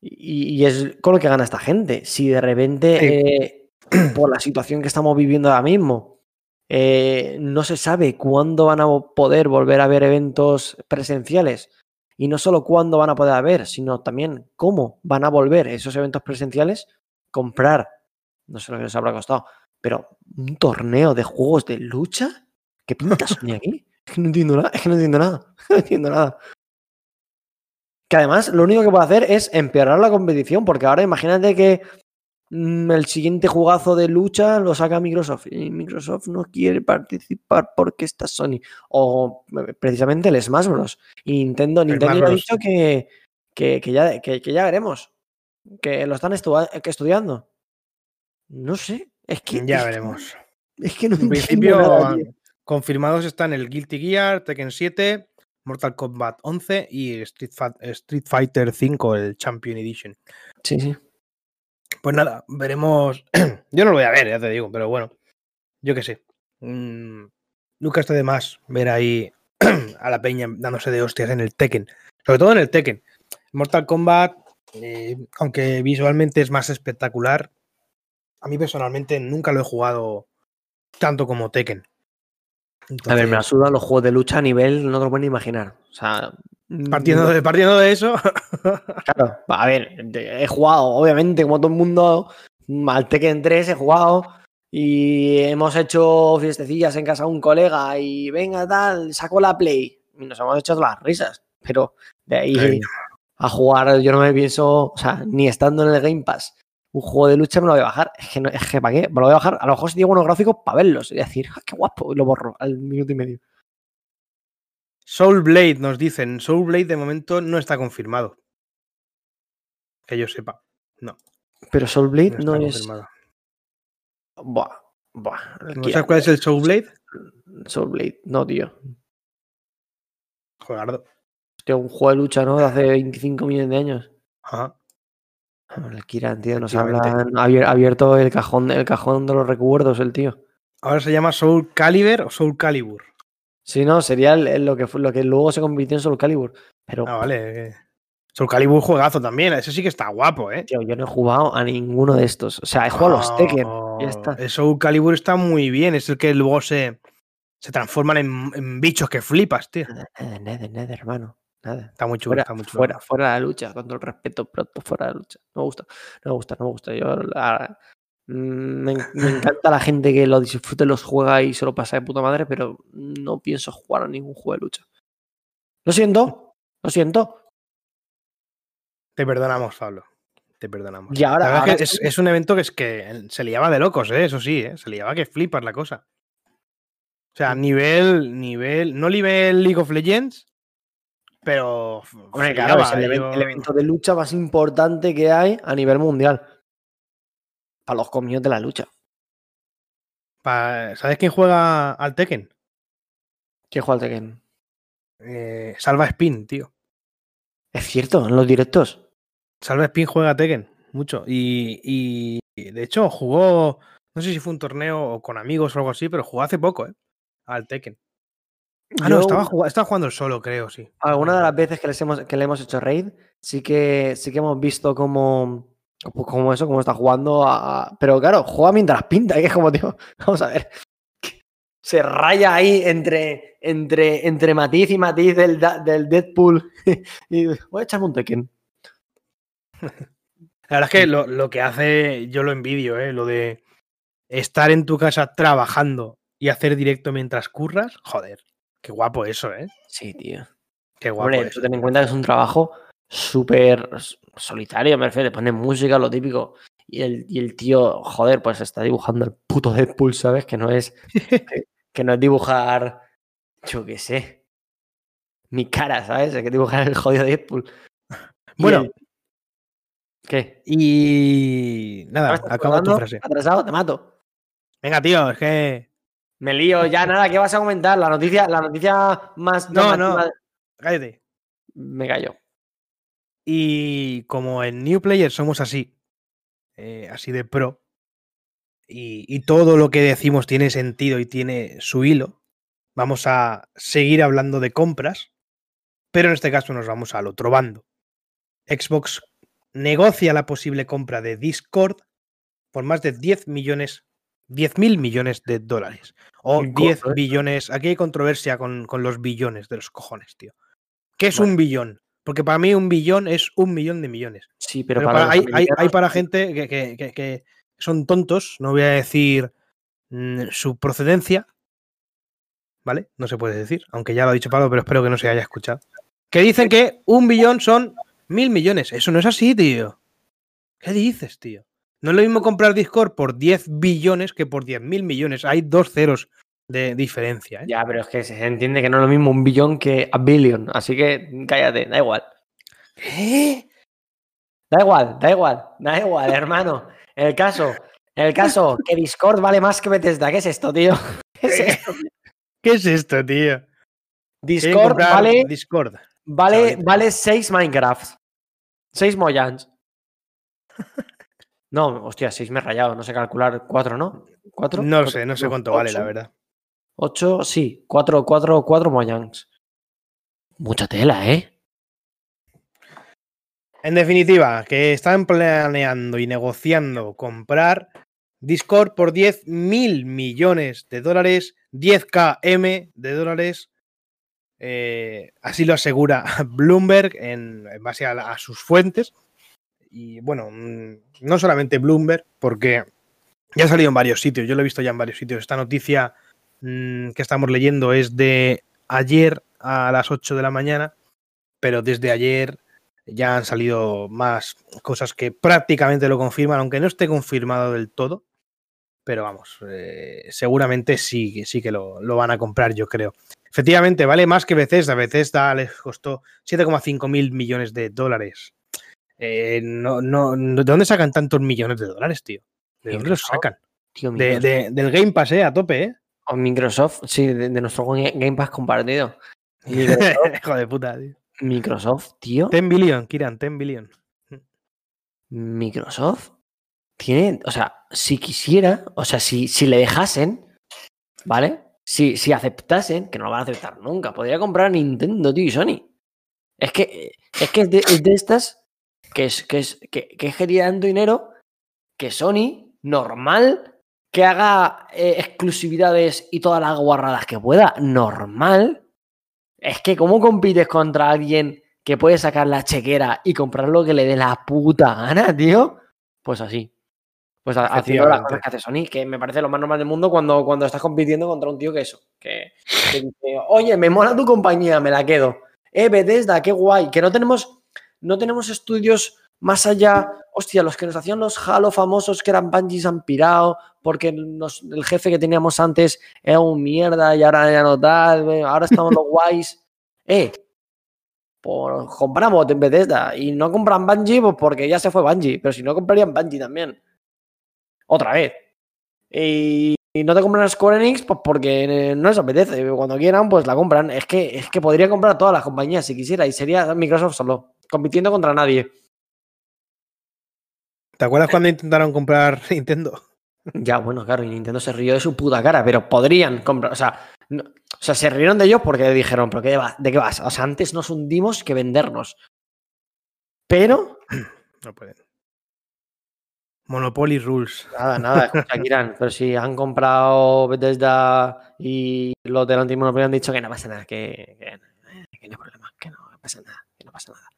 Y, y es con lo que gana esta gente. Si de repente, Sí. eh, por la situación que estamos viviendo ahora mismo, eh, no se sabe cuándo van a poder volver a haber eventos presenciales. Y no solo cuándo van a poder haber, sino también cómo van a volver esos eventos presenciales. Comprar, no sé lo que les habrá costado, pero un torneo de juegos de lucha. ¿Qué pinta Sony aquí? Es que no entiendo nada, es que no entiendo nada, no entiendo nada. Que además lo único que puede hacer es empeorar la competición, porque ahora imagínate que el siguiente jugazo de lucha lo saca Microsoft y Microsoft no quiere participar porque está Sony. O eh, precisamente el Smash Bros. Y Nintendo, Nintendo ya ha Bros. dicho que, que, que ya, que, que ya veremos. Que lo están que estudiando. No sé. Es que, ya es veremos. es que no En principio, nada, confirmados están el Guilty Gear, Tekken 7, Mortal Kombat 11 y Street, Street Fighter 5, el Champion Edition. Sí, sí. Pues nada, veremos. Yo no lo voy a ver, ya te digo, pero bueno, yo qué sé. Mm, nunca está de más ver ahí a la peña dándose de hostias en el Tekken. Sobre todo en el Tekken. Mortal Kombat, eh, aunque visualmente es más espectacular, a mí personalmente nunca lo he jugado tanto como Tekken. A ver, me la Entonces, sudan los juegos de lucha a nivel, no te lo pueden imaginar. O sea, partiendo, de, partiendo de eso, Claro, a ver, he jugado, obviamente, como todo el mundo, al Tekken 3 he jugado y hemos hecho fiestecillas en casa de un colega y venga tal, saco la Play y nos hemos hecho las risas. Pero de ahí Ay. a jugar yo no me pienso, o sea, ni estando en el Game Pass, un juego de lucha me lo voy a bajar. Es que, no, es que ¿para qué? Me lo voy a bajar. A lo mejor si tengo unos gráficos para verlos y decir, "Ah, qué guapo, y lo borro al minuto y medio. Soul Blade nos dicen. Soul Blade de momento no está confirmado. Que yo sepa. No, Pero Soul Blade no no, está es. confirmado. Buah, buah. ¿No sabes cuál es el Soul Blade? Soul Blade, no, tío. Jogardo. Hostia, un juego de lucha, ¿no? De hace 25 millones de años. Ajá. El Kira, tío, nos hablan. Ha abier- abierto el cajón, el cajón de los recuerdos, el tío. Ahora se llama Soul Calibur o Soul Calibur. Sí, no, sería el- el- lo, que fue, lo que luego se convirtió en Soul Calibur. Pero, Ah, vale. Soul Calibur juegazo también. Ese sí que está guapo, ¿eh? tío, yo no he jugado a ninguno de estos. O sea, he jugado a los Tekken. Ya está. El Soul Calibur está muy bien. Es el que luego se, se transforman en, en bichos que flipas, tío. Nada, nada, nada, hermano. Nada. Está muy chulo, Fuera, está muy chulo. fuera, fuera de la lucha, con todo el respeto, pero fuera de la lucha. No me gusta, no me gusta, no me gusta. Yo la- me, en- me encanta la gente que lo disfrute, los juega y se lo pasa de puta madre, pero no pienso jugar a ningún juego de lucha. Lo siento, lo siento. Te perdonamos, Pablo. Te perdonamos. Y ahora- es un evento que es que se liaba de locos, ¿eh? Eso sí, ¿eh? Se liaba que flipas la cosa. O sea, nivel, nivel, no nivel League of Legends, pero. f- Hombre, claro, es flipaba, el, ¿eh? Yo- el evento de lucha más importante que hay a nivel mundial. Para los comios de la lucha. pa- ¿Sabes quién juega al Tekken? ¿Quién juega al Tekken? Eh, Salva Spin, tío. Es cierto, en los directos. Salva Spin juega a Tekken, mucho. Y, y- y, de hecho jugó, no sé si fue un torneo o con amigos o algo así, pero jugó hace poco, ¿eh? Al Tekken. Ah, no, estaba, jugando, estaba jugando el solo, creo, sí. Algunas de las veces que, les hemos, que le hemos hecho raid, sí que, sí que hemos visto cómo, como, como eso, cómo está jugando. a- pero claro, juega mientras pinta, que es como, tío, vamos a ver. Se raya ahí entre, entre, entre matiz y matiz del, del Deadpool. y voy a echarme un Tekken. La verdad es que lo, lo que hace, yo lo envidio, ¿eh? Lo de estar en tu casa trabajando y hacer directo mientras curras, joder. Qué guapo eso, ¿eh? Sí, tío. Qué guapo Hombre, eso. ten en cuenta que es un trabajo súper solitario, me refiero. Te pones música, lo típico. Y el, y el tío, joder, pues está dibujando el puto Deadpool, ¿sabes? Que no es. que, que no es dibujar. Yo qué sé. Mi cara, ¿sabes? Hay que dibujar el jodido Deadpool. Bueno. el- ¿Qué? Y ¿Ahora nada, acaba tu frase. Atrasado, te mato. Venga, tío, es que. Me lío, ya nada, ¿qué vas a comentar? La noticia, la noticia más No, no. llamativa- Cállate. Me callo. Y como en New Player somos así, eh, así de pro, y, y todo lo que decimos tiene sentido y tiene su hilo, vamos a seguir hablando de compras, pero en este caso nos vamos al otro bando. Xbox negocia la posible compra de Discord por más de 10 millones, 10 mil millones de dólares. O Discord, 10 ¿eh? billones. Aquí hay controversia con, con los billones de los cojones, tío. ¿Qué es Bueno. un billón? Porque para mí un billón es un millón de millones. Sí, pero, Pero para hay, hay- hay para gente que, que- que- que son tontos, no voy a decir mm, su procedencia, ¿vale? No se puede decir, aunque ya lo ha dicho Pablo, pero espero que no se haya escuchado. Que dicen que un billón son mil millones. Eso no es así, tío. ¿Qué dices, tío? No es lo mismo comprar Discord por 10 billones que por 10 mil millones. Hay dos ceros de diferencia. ¿eh? Ya, pero es que se entiende que no es lo mismo un billón que a billion. Así que cállate, da igual. ¿Qué? Da igual, da igual, da igual, hermano. El caso, el caso, que Discord vale más que Bethesda. ¿Qué es esto, tío? ¿Qué es esto? ¿Qué es esto, tío? Discord vale, Discord. vale, vale 6 Minecraft. 6 Mojans. No, hostia, 6 me he rayado, no sé calcular. 4, ¿no? ¿4? No lo sé, no sé cuánto vale, la verdad. 8, sí, 4, 4, 4 Mojans. Mucha tela, ¿eh? En definitiva, que están planeando y negociando comprar Discord por 10 mil millones de dólares, 10k M de dólares. eh, así lo asegura Bloomberg en, en base a, la- a sus fuentes. Y bueno, mm, no solamente Bloomberg, porque Ya ha salido en varios sitios, yo lo he visto ya en varios sitios. Esta noticia mmm, que estamos leyendo es de ayer a las 8 de la mañana, pero desde ayer ya han salido más cosas que prácticamente lo confirman, aunque no esté confirmado del todo. Pero vamos, eh, seguramente sí, sí que lo, lo, van a comprar, yo creo. Efectivamente, vale más que Bethesda. Bethesda les costó 7,5 mil millones de dólares. Eh, no, no, ¿De dónde sacan tantos millones de dólares, tío? ¿De dónde los sacan? Tío, de, de, del Game Pass, ¿eh? A tope, ¿eh? O Microsoft, sí, de, de nuestro Game Pass compartido. Hijo de puta, tío. Microsoft, tío. 10 billion, Kiran, 10 billion. Microsoft tiene, o sea, si quisiera, o sea, si, si le dejasen, ¿vale? Si, si aceptasen, que no lo van a aceptar nunca, podría comprar Nintendo, tío, y Sony. Es que es, que es, de, es de estas que es, que es que, que es dinero que Sony, normal, que haga eh, exclusividades y todas las guarradas que pueda, normal. Es que, ¿cómo compites contra alguien que puede sacar la chequera y comprar lo que le dé la puta gana, tío? Pues así. Pues haciendo las cosas que hace Sony, que me parece lo más normal del mundo cuando, cuando estás compitiendo contra un tío que eso. Que, que dice, oye, me mola tu compañía, me la quedo. Eh, Bethesda, qué guay. Que no tenemos, no tenemos estudios más allá. Hostia, los que nos hacían los Halo famosos que eran Bungie han pirado porque nos, el jefe que teníamos antes era un mierda y ahora ya no tal. Ahora estamos los guays. Eh, pues compramos en Bethesda y no compran Bungie pues porque ya se fue Bungie, pero si no comprarían Bungie también. Otra vez. Y, y no te compran Square Enix pues porque no les apetece. Cuando quieran pues la compran. Es que, es que podría comprar todas las compañías si quisiera y sería Microsoft solo, compitiendo contra nadie. ¿Te acuerdas cuando intentaron comprar Nintendo? Ya, bueno, claro, y Nintendo se rió de su puta cara, pero podrían comprar, o sea, no, o sea, se rieron de ellos porque dijeron, ¿pero qué va, de qué vas? O sea, antes nos hundimos que vendernos. Pero. No pueden. Monopoly Rules. Nada, nada, escucha, Kiran, pero si han comprado Bethesda y los del antimonopolio han dicho que no pasa nada, que, que, que no hay problema, que no pasa nada, que no pasa nada.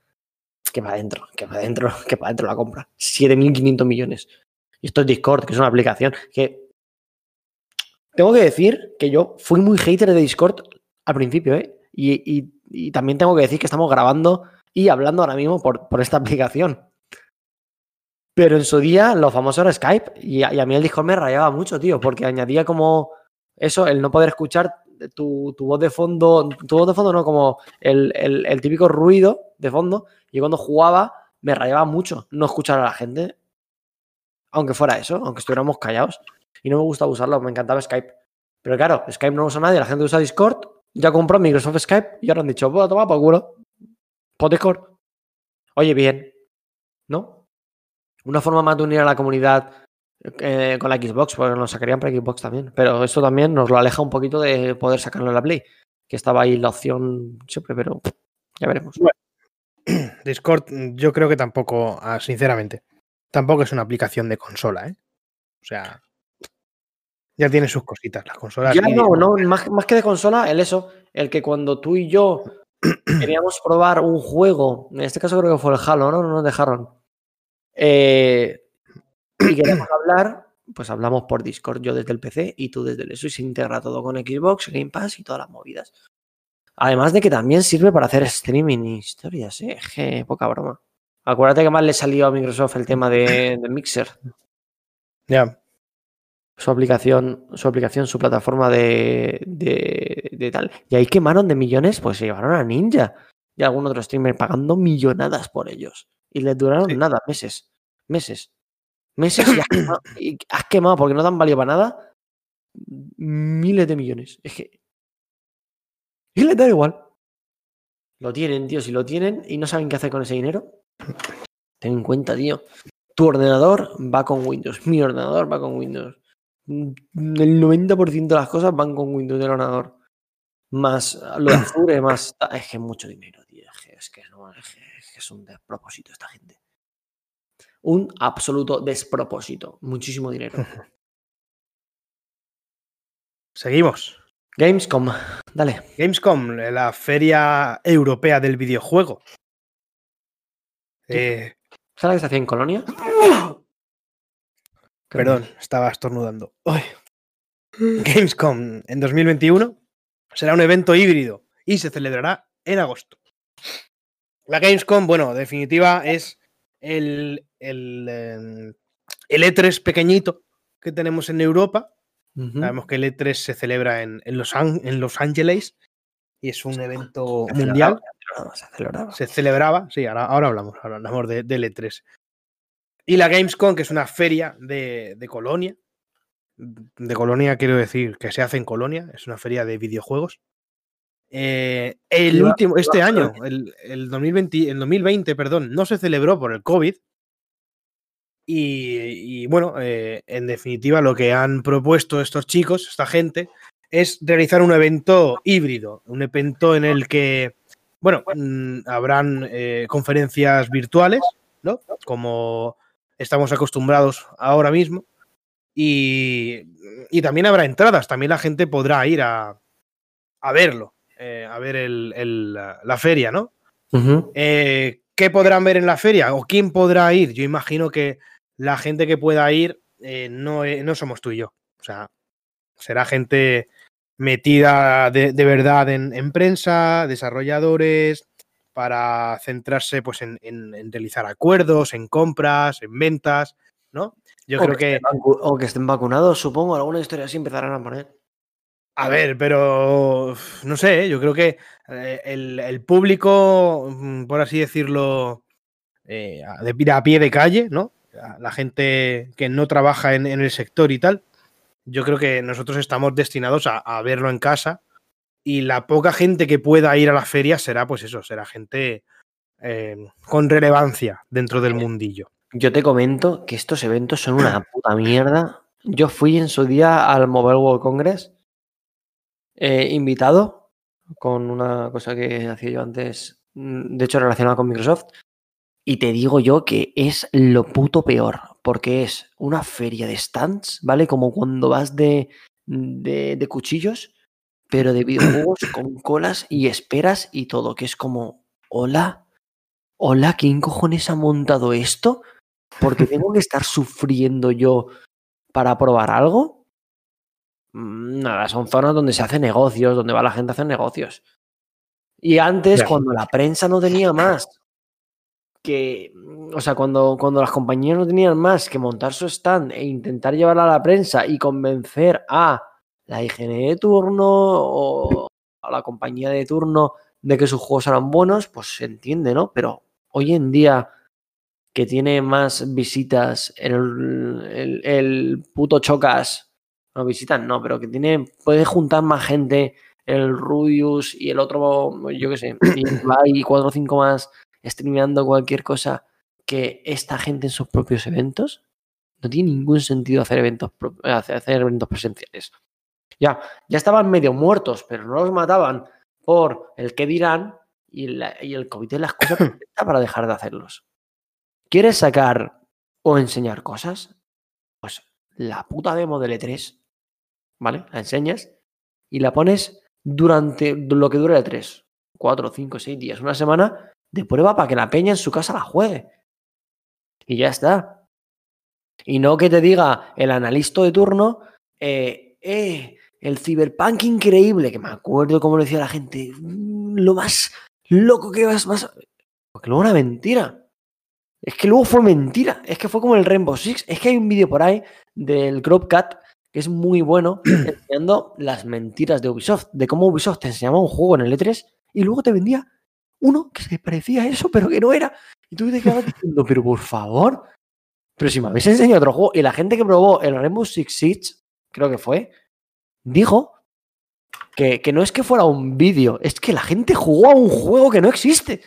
Que va adentro, que va adentro, que va adentro la compra. 7.500 millones. Y esto es Discord, que es una aplicación que tengo que decir que yo fui muy hater de Discord al principio, ¿eh? Y, y, también tengo que decir que estamos grabando y hablando ahora mismo por, por, esta aplicación. Pero en su día lo famoso era Skype y a, y a, mí el Discord me rayaba mucho, tío, porque añadía como eso, el no poder escuchar tu, voz de fondo, tu voz de fondo no, como el, típico ruido de fondo. Y cuando jugaba me rayaba mucho no escuchar a la gente aunque fuera eso, aunque estuviéramos callados. Y no me gusta usarlo, me encantaba Skype. Pero claro, Skype no usa nadie, la gente usa Discord, ya compró Microsoft Skype y ahora han dicho, pues toma por culo. Por Discord. Oye, bien. ¿No? Una forma más de unir a la comunidad eh, con la Xbox, porque nos sacarían para Xbox también. Pero esto también nos lo aleja un poquito de poder sacarlo en la Play, que estaba ahí la opción siempre, pero ya veremos. Bueno, Discord, yo creo que tampoco, ah, sinceramente tampoco es una aplicación de consola, ¿eh? O sea, ya tiene sus cositas las consolas. Ya no, no, más, más, que de consola, el eso, el que cuando tú y yo queríamos probar un juego, en este caso creo que fue el Halo, ¿no? No nos dejaron. Eh, y queremos hablar, pues hablamos por Discord, yo desde el PC y tú desde el eso, y se integra todo con Xbox, Game Pass y todas las movidas. Además de que también sirve para hacer streaming y historias, ¿eh? Je, poca broma. Acuérdate que más le salió a Microsoft el tema de, de Mixer. Ya. Yeah. Su aplicación, su aplicación, su plataforma de, de, de, tal. Y ahí quemaron de millones, pues se llevaron a Ninja y a algún otro streamer pagando millonadas por ellos. Y les duraron sí. nada, meses. Meses. Meses y has, quemado, porque no te han valido para nada miles de millones. Es que. Y les da igual. Lo tienen, tío. Si lo tienen y no saben qué hacer con ese dinero, ten en cuenta, tío. Tu ordenador va con Windows. Mi ordenador va con Windows. El 90% de las cosas van con Windows del ordenador. Más lo de Azure, más. Es que es mucho dinero, tío. Es que, no, es que es un despropósito esta gente. Un absoluto despropósito. Muchísimo dinero. Seguimos. Gamescom, dale. Gamescom, la feria europea del videojuego. Eh, ¿Sabes la que se hacía en Colonia? Perdón, estaba estornudando. Gamescom en 2021 será un evento híbrido y se celebrará en agosto. La Gamescom, bueno, en definitiva es el, el, eh, el E3 pequeñito que tenemos en Europa. Sabemos que el E3 se celebra en, en Los, en Los Ángeles y es un evento Se mundial. celebraba, se celebraba. Se celebraba, sí, ahora, ahora hablamos, ahora hablamos de, del E3. Y la Gamescom, que es una feria de, de Colonia. De Colonia quiero decir que se hace en Colonia, es una feria de videojuegos. Eh, el último, este año, el, el 2020, el 2020, perdón, no se celebró por el COVID. Y, y bueno, eh, en definitiva, lo que han propuesto estos chicos, esta gente, es realizar un evento híbrido, un evento en el que, bueno, mm, habrán eh, conferencias virtuales, ¿no? Como estamos acostumbrados ahora mismo. Y, y también habrá entradas, también la gente podrá ir a, a verlo, eh, a ver el- el- la, la feria, ¿no? Eh, ¿Qué podrán ver en la feria? ¿O quién podrá ir? Yo imagino que la gente que pueda ir eh, no, no somos tú y yo. O sea, será gente metida de, de verdad en, en prensa, desarrolladores, para centrarse pues, en, en- en realizar acuerdos, en compras, en ventas, ¿no? Yo o, creo que o que estén vacunados, supongo. Alguna historia así empezarán a poner. A ver, pero no sé, yo creo que eh, el, el público, mm, por así decirlo, eh, a- de, a pie de calle, ¿no? La- La gente que no trabaja en, en el sector y tal, yo creo que nosotros estamos destinados a, a verlo en casa y la poca gente que pueda ir a la feria será, pues eso, será gente eh, con relevancia dentro del mundillo. Yo te comento que estos eventos son una puta mierda. Yo fui en su día al Mobile World Congress, eh, invitado con una cosa que hacía yo antes, mm, de hecho relacionada con Microsoft, y te digo yo que es lo puto peor, porque es una feria de stands, ¿vale? Como cuando vas de, de, de cuchillos, pero de videojuegos con colas y esperas y todo, que es como, hola, hola, ¿quién cojones ha montado esto? Porque tengo que estar sufriendo yo para probar algo. Mm, Nada, son zonas donde se hace negocios, donde va la gente a hacer negocios. Y antes, Ya. cuando la prensa no tenía más que, o sea, cuando, cuando las compañías no tenían más que montar su stand e intentar llevarla a la prensa y convencer a la IGN de turno o a la compañía de turno de que sus juegos eran buenos, pues se entiende, ¿no? Pero hoy en día que tiene más visitas el, el, el puto Chocas, no visitas, no, pero que tiene, puede juntar más gente el Rubius y el otro, yo qué sé, y hay cuatro o cinco más streameando cualquier cosa que esta gente en sus propios eventos, no tiene ningún sentido hacer eventos, hacer hacer eventos presenciales. Ya, ya estaban medio muertos, pero no los mataban por el que dirán y, la- y el COVID es la excusa perfecta para dejar de hacerlos. ¿Quieres sacar o enseñar cosas? Pues la puta demo del E3, ¿vale? La enseñas y la pones durante lo que dure el E3. Cuatro, cinco, seis días, una semana de prueba para que la peña en su casa la juegue. Y ya está. Y no que te diga el analista de turno, eh, eh, el ciberpunk increíble, que me acuerdo cómo lo decía la gente, "Mm, lo más loco que vas, vas a-". Porque luego era mentira. Es que luego fue mentira. Es que fue como el Rainbow Six. Es que hay un vídeo por ahí del Cat que es muy bueno enseñando las mentiras de Ubisoft. De cómo Ubisoft te enseñaba un juego en el E3 y luego te vendía uno que se parecía a eso, pero que no era. Y tú te quedabas diciendo, pero por favor. Pero si me habéis enseñado otro juego. Y la gente que probó el Rainbow Six Siege, creo que fue, dijo que, que no es que fuera un vídeo, es que la gente jugó a un juego que no existe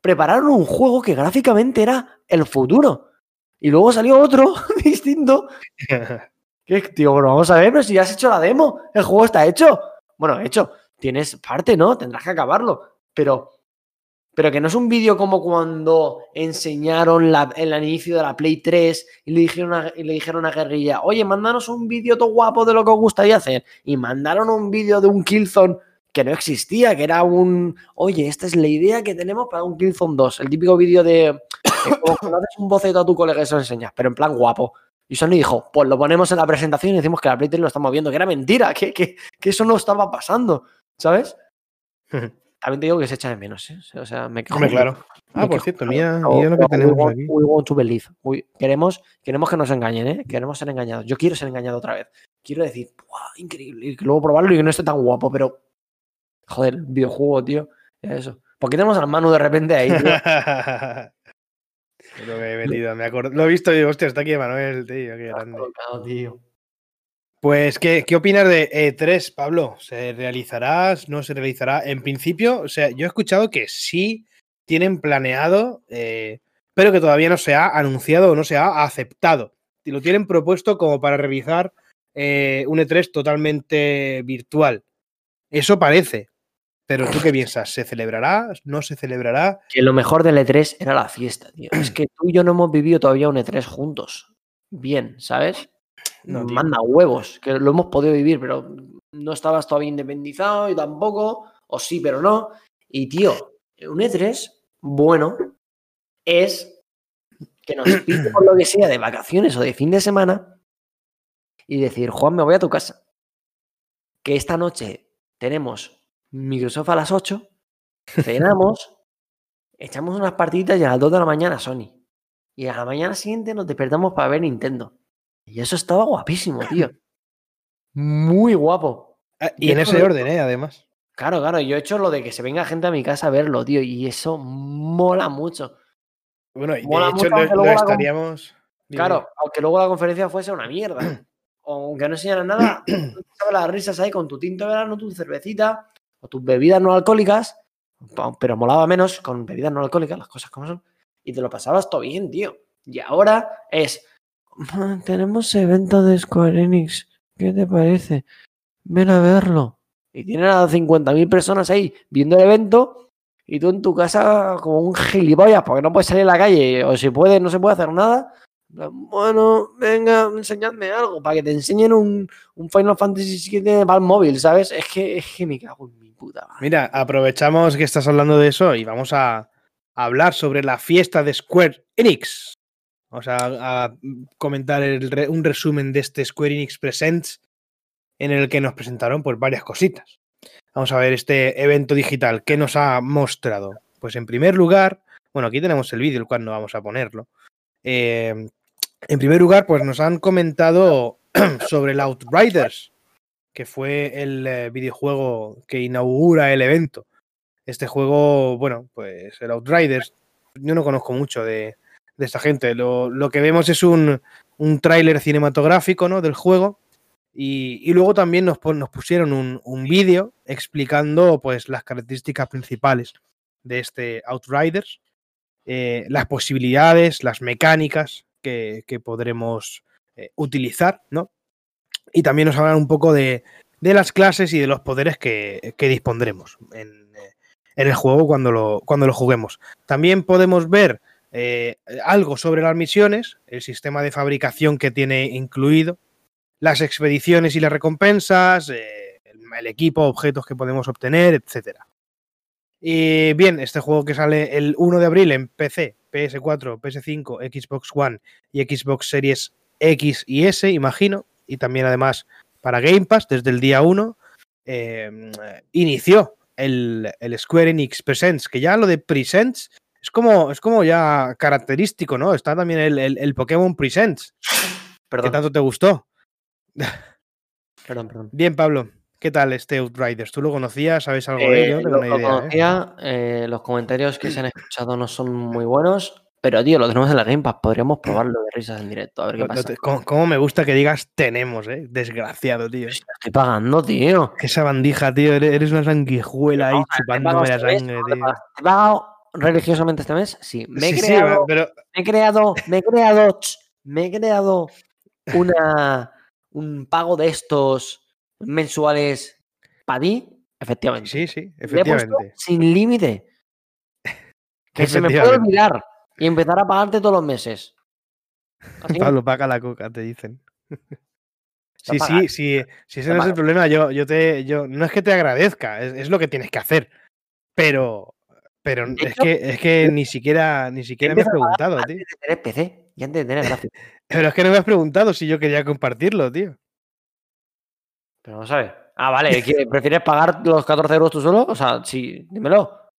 prepararon un juego que gráficamente era el futuro. Y luego salió otro distinto. Que, tío, bueno, vamos a ver, pero si ya has hecho la demo, el juego está hecho. Bueno, hecho, tienes parte, ¿no? Tendrás que acabarlo. Pero, pero que no es un vídeo como cuando enseñaron la- el inicio de la Play 3 y le dijeron a, y le dijeron a Guerrilla, oye, mándanos un vídeo todo guapo de lo que os gustaría hacer. Y mandaron un vídeo de un Killzone que no existía, que era un, oye, esta es la idea que tenemos para un Killzone 2, el típico vídeo de, de como haces un boceto a tu colega y se lo enseñas, pero en plan guapo. Y Sony dijo, pues lo ponemos en la presentación y decimos que la Play 3 lo estamos viendo, que era mentira, que, que, que eso no estaba pasando, ¿sabes? También te digo que se echa de menos, ¿eh? O sea, me quejo. Hombre, claro. Ah, por cierto, pero- mira lo que tenemos we want- aquí. we want to believe. We- queremos, queremos que nos engañen, ¿eh? Queremos ser engañados. Yo quiero ser engañado otra vez. Quiero decir, ¡buah, increíble! Y luego probarlo y que no esté tan guapo, pero. Joder, videojuego, tío. Eso. ¿Por qué tenemos al Manu de repente ahí, tío? Lo que he venido, me acuerdo. Lo he visto y digo, hostia, está aquí Manuel, tío, qué grande. colocado, tío. Pues, ¿qué, qué opinas de E3, Pablo? ¿Se realizará? ¿No se realizará? En principio, o sea, yo he escuchado que sí tienen planeado, eh, pero que todavía no se ha anunciado o no se ha aceptado. Y lo tienen propuesto como para realizar eh, un E3 totalmente virtual. Eso parece. Pero tú qué piensas? ¿Se celebrará? ¿No se celebrará? Que lo mejor del E3 era la fiesta, tío. Es que tú y yo no hemos vivido todavía un E3 juntos. Bien, ¿sabes? No. Manda huevos, que lo hemos podido vivir, pero no estabas todavía independizado y tampoco, o sí, pero no. Y tío, un E3 bueno es que nos pille por lo que sea de vacaciones o de fin de semana y decir, Juan, me voy a tu casa. Que esta noche tenemos Microsoft a las 8, cenamos, echamos unas partiditas y a las 2 de la mañana Sony. Y a la mañana siguiente nos despertamos para ver Nintendo. Y eso estaba guapísimo, tío. Muy guapo. Ah, Y en ese de- orden, ¿eh? Además. Claro, claro, yo he hecho lo de que se venga gente a mi casa a verlo, tío. Y eso mola mucho. Bueno, y de Mola hecho mucho, lo, estaríamos. Claro, aunque luego la conferencia fuese una mierda. Aunque no enseñaran nada, tú te las risas ahí con tu tinto de verano, tu cervecita o tus bebidas no alcohólicas, pero molaba menos con bebidas no alcohólicas, las cosas como son. Y te lo pasabas todo bien, tío. Y ahora es. "Ah, Tenemos evento de Square Enix. ¿Qué te parece? Ven a verlo. Y tienen a 50.000 personas ahí viendo el evento y tú en tu casa como un gilipollas porque no puedes salir a la calle o si puedes no se puede hacer nada. Bueno, venga, enseñadme algo para que te enseñen un, un Final Fantasy VII para el móvil, ¿sabes? Es que, es que me cago en mi Mira, aprovechamos que estás hablando de eso y vamos a, hablar sobre la fiesta de Square Enix. Vamos a, comentar un resumen de este Square Enix Presents en el que nos presentaron pues varias cositas. Vamos a ver este evento digital que nos ha mostrado. Pues en primer lugar, bueno, aquí tenemos el vídeo, el cual no vamos a ponerlo. Eh, en primer lugar, pues nos han comentado sobre el Outriders, que fue el eh, videojuego que inaugura el evento. Este juego, bueno, pues el Outriders, yo no conozco mucho de, esta gente. Lo, lo que vemos es un, un tráiler cinematográfico ¿no? del juego. Y, y luego también nos, nos pusieron un, un vídeo explicando pues, las características principales de este Outriders, eh, las posibilidades, las mecánicas que, que podremos eh, utilizar, ¿no? Y también nos hablan un poco de, de las clases y de los poderes que, que dispondremos en, el juego cuando lo, cuando lo juguemos. También podemos ver eh, algo sobre las misiones, el sistema de fabricación que tiene incluido, las expediciones y las recompensas, eh, el, equipo, objetos que podemos obtener, etcétera. Y bien, este juego que sale el 1 de abril en PC, PS4, PS5, Xbox One y Xbox Series X y S, imagino, y también además para Game Pass desde el día 1, eh, inició el, el Square Enix Presents, que ya lo de Presents es como, es como ya característico, ¿no? Está también el, el- el Pokémon Presents. ¿Qué Perdón, tanto te gustó? perdón, perdón. Bien, Pablo. ¿Qué tal este Outriders? ¿Tú lo conocías? ¿Sabes algo de Eh, no tengo lo- ni lo idea. ¿eh? conocía, eh, los comentarios que se han escuchado no son muy buenos, pero tío, lo tenemos en la Game Pass, podríamos probarlo de risas en directo, a ver qué pasa. ¿Cómo, cómo me gusta que digas tenemos, eh? Desgraciado, tío. Estoy pagando, tío. Esa bandija, tío. Eres, una sanguijuela ahí No, ¿te he pagado chupándome la este mes? sangre, ¿No te he tío. pagado? ¿Te he pagado religiosamente este mes? Sí. Me he Sí, sí, creado, pero me he creado, me he creado, me he creado una, un pago de estos mensuales para ti, efectivamente. sí, sí, Le he puesto efectivamente. sin límite. Que se me puede olvidar y empezar a pagarte todos los meses. Así, Pablo, paga la coca, te dicen. Sí, sí, sí, si ese Se no es el problema, yo, yo te, yo, no es que te agradezca, es, es lo que tienes que hacer. Pero, pero es que, es que ni siquiera, ni siquiera me has preguntado, tío. Antes de tener PC. Y antes de tener. Pero es que no me has preguntado si yo quería compartirlo, tío. Pero no sabes. Ah, vale. ¿qué- ¿Prefieres pagar los 14 euros tú solo? O sea, sí, dímelo.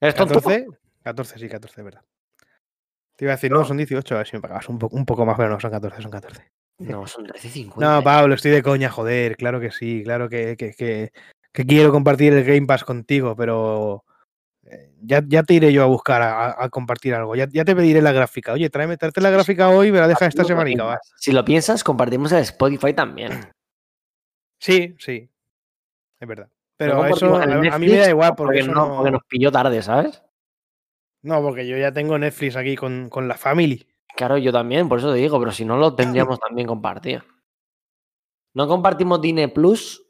¿Eres tonto? 14, 14, sí, 14, es verdad. Te iba a decir, no, son 18, a ver si me pagabas un, po- un poco más, pero no, son 14, son 14. No, son 13.50. No, Pablo, estoy de coña, joder, claro que sí, claro que, que, que- que quiero compartir el Game Pass contigo, pero eh, ya, ya te iré yo a buscar a, compartir algo. Ya, ya te pediré la gráfica. Oye, tráeme, tráete la gráfica hoy, me la dejas esta semanica, va. Si lo piensas, compartimos el Spotify también. Sí, sí, es verdad. Pero eso a, mí me da igual porque, eso no, no, porque nos pilló tarde, ¿sabes? No, porque yo ya tengo Netflix aquí con, con la family. Claro, yo también, por eso te digo, pero si no lo tendríamos también compartido. No compartimos Disney Plus.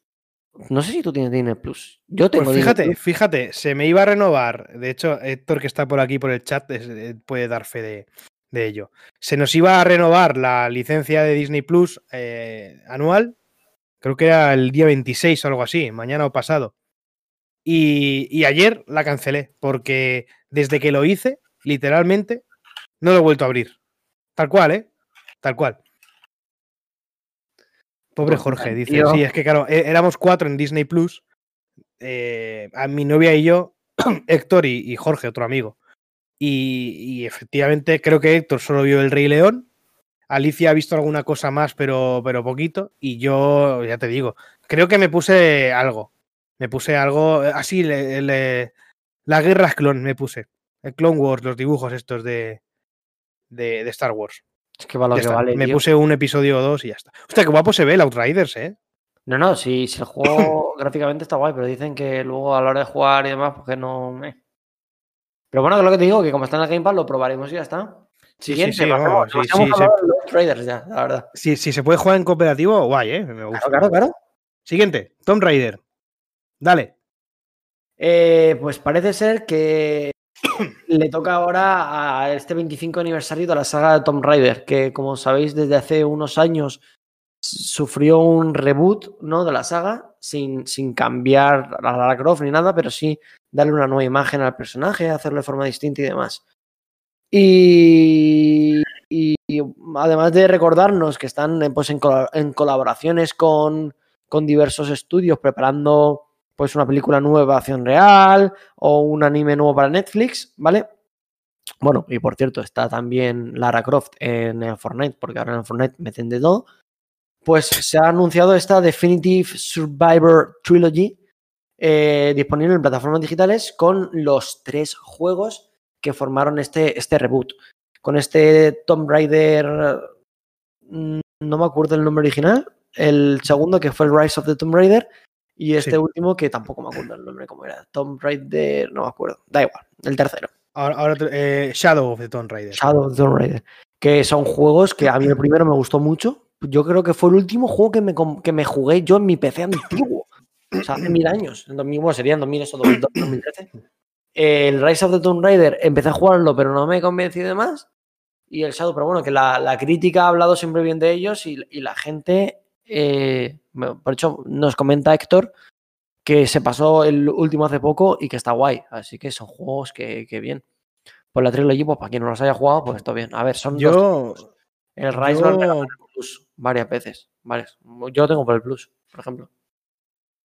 No sé si tú tienes Disney Plus. Yo tengo Pues Disney fíjate, Plus. fíjate, se me iba a renovar. De hecho, Héctor, que está por aquí por el chat, eh, puede dar fe de, de ello. Se nos iba a renovar la licencia de Disney Plus eh, anual. Creo que era el día 26 o algo así, mañana o pasado. Y, y ayer la cancelé, porque desde que lo hice, literalmente, no lo he vuelto a abrir. Tal cual, ¿eh? Tal cual. Pobre Pues Jorge, dice. Sí, es que claro, é- éramos cuatro en Disney Plus. eh, a mi novia y yo, Héctor y, y Jorge, otro amigo. Y, y efectivamente creo que Héctor solo vio El Rey León. Alicia ha visto alguna cosa más, pero, pero poquito. Y yo, ya te digo, creo que me puse algo. Me puse algo eh, así, le- le- las guerras clon me puse. El Clone Wars, los dibujos estos de, de, de Star Wars. Es que va lo que está. vale. me tío. puse un episodio o dos y ya está. Hostia, qué guapo se ve el Outriders, ¿eh? No, no, si, si el juego gráficamente está guay, pero dicen que luego a la hora de jugar y demás, porque no. eh. Pero bueno, que es lo que te digo, que como está en el Game Pass, lo probaremos y ya está. Sí, sí, Siguiente, sí, vamos, se- los traders ya, la verdad. Si, si se puede jugar en cooperativo, guay, ¿eh? Me gusta. Claro, claro, claro. Siguiente, Tomb Raider. Dale. Eh, pues parece ser que le toca ahora a este 25 aniversario de la saga de Tomb Raider, que como sabéis desde hace unos años sufrió un reboot ¿no? de la saga sin, sin cambiar a Lara Croft ni nada, pero sí darle una nueva imagen al personaje, hacerlo de forma distinta y demás. Y, y además de recordarnos que están pues, en, en colaboraciones con, con diversos estudios preparando pues una película nueva, acción real o un anime nuevo para Netflix, ¿vale? Bueno, y por cierto, está también Lara Croft en Fortnite, porque ahora en el Fortnite meten de todo. Pues se ha anunciado esta Definitive Survivor Trilogy eh, disponible en plataformas digitales con los tres juegos que formaron este, este reboot. Con este Tomb Raider, mm, no me acuerdo el nombre original, el segundo que fue el Rise of the Tomb Raider y este Sí. último que tampoco me acuerdo el nombre cómo era, Tomb Raider, no me acuerdo, da igual, el tercero. Ahora, ahora eh, Shadow of the Tomb Raider. Shadow of the Tomb Raider. Que son juegos que a mí el primero me gustó mucho. Yo creo que fue el último juego que me, que me jugué yo en mi PC antiguo. O sea, hace mil años. En 2000, bueno, sería en 2000, eso, 2012, 2013. El Rise of the Tomb Raider empecé a jugarlo, pero no me convencí de más. Y el Shadow, pero bueno, que la, la crítica ha hablado siempre bien de ellos y, y la gente. Eh, por hecho, nos comenta Héctor que se pasó el último hace poco y que está guay. Así que son juegos que, que bien. Pues la trilogy, pues para quien no los haya jugado, pues está bien. A ver, son dos Yo, el Rise yo, el Plus varias veces. Varias. Yo lo tengo por el Plus, por ejemplo.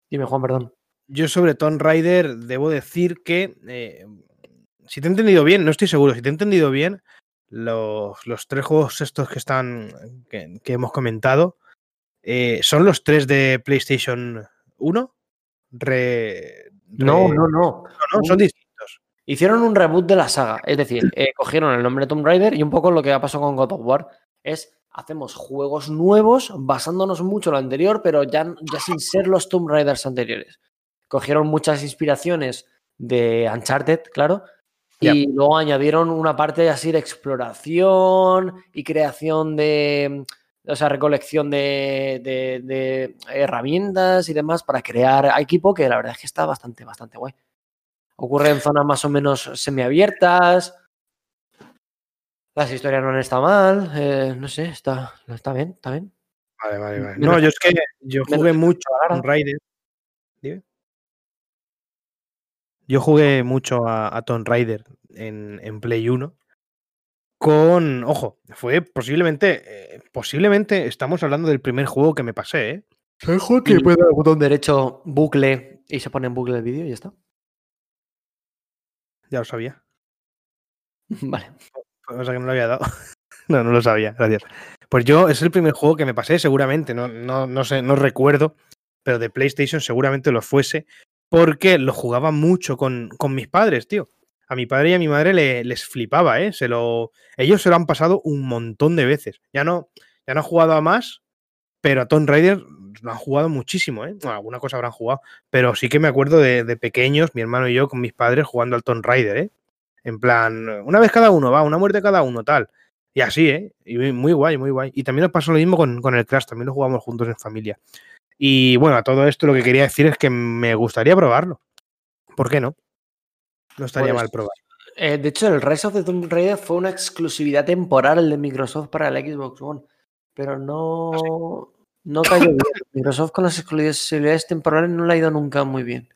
Dime, Juan, perdón. yo sobre Tomb Raider debo decir que, eh, si te he entendido bien, no estoy seguro, si te he entendido bien, los, los tres juegos estos que están, que, que hemos comentado, eh, son los tres de PlayStation 1. Re, No, re- no, no. no, son distintos. Hicieron un reboot de la saga. Es decir, eh, cogieron el nombre de Tomb Raider y un poco lo que ha pasado con God of War es hacemos juegos nuevos basándonos mucho en lo anterior, pero ya, ya sin ser los Tomb Raiders anteriores. Cogieron muchas inspiraciones de Uncharted, claro, y luego añadieron una parte así de exploración y creación de, o sea, recolección de, de- de herramientas y demás para crear equipo que la verdad es que está bastante, bastante guay. Ocurre en zonas más o menos semiabiertas. Las historias no han estado mal. eh, no sé, está, está bien, está bien. Vale, vale, vale. No, yo es que yo jugué mucho a. Tomb Raider. Dime. Yo jugué mucho a, a Tomb Raider en, en Play 1. Con, ojo, fue posiblemente, eh, posiblemente estamos hablando del primer juego que me pasé, ¿eh? El juego que puede dar botón derecho, bucle, y se pone en bucle el vídeo y ya está. Ya lo sabía. Vale. O sea que no lo había dado. no, no lo sabía, gracias. Pues yo, es el primer juego que me pasé, seguramente, no, no, no sé, no recuerdo, pero de PlayStation seguramente lo fuese, porque lo jugaba mucho con, con mis padres, tío. A mi padre y a mi madre le, les flipaba, ¿eh? Se lo, ellos se lo han pasado un montón de veces. Ya no, ya no han jugado a más, pero a Tomb Raider lo han jugado muchísimo, ¿eh? Bueno, alguna cosa habrán jugado, pero sí que me acuerdo de, pequeños, mi hermano y yo con mis padres jugando al Tomb Raider, ¿eh? En plan, una vez cada uno, va, una muerte cada uno, tal. Y así, ¿eh? Y muy guay, muy guay. Y también nos pasó lo mismo con, con el Crash, también lo jugamos juntos en familia. Y bueno, a todo esto lo que quería decir es que me gustaría probarlo. ¿Por qué no? No estaría pues, mal probar. Eh, de hecho, el Rise of the Tomb Raider fue una exclusividad temporal de Microsoft para el Xbox One. Pero no, ¿Ah, no cayó bien. Microsoft con las exclusividades temporales no le ha ido nunca muy bien.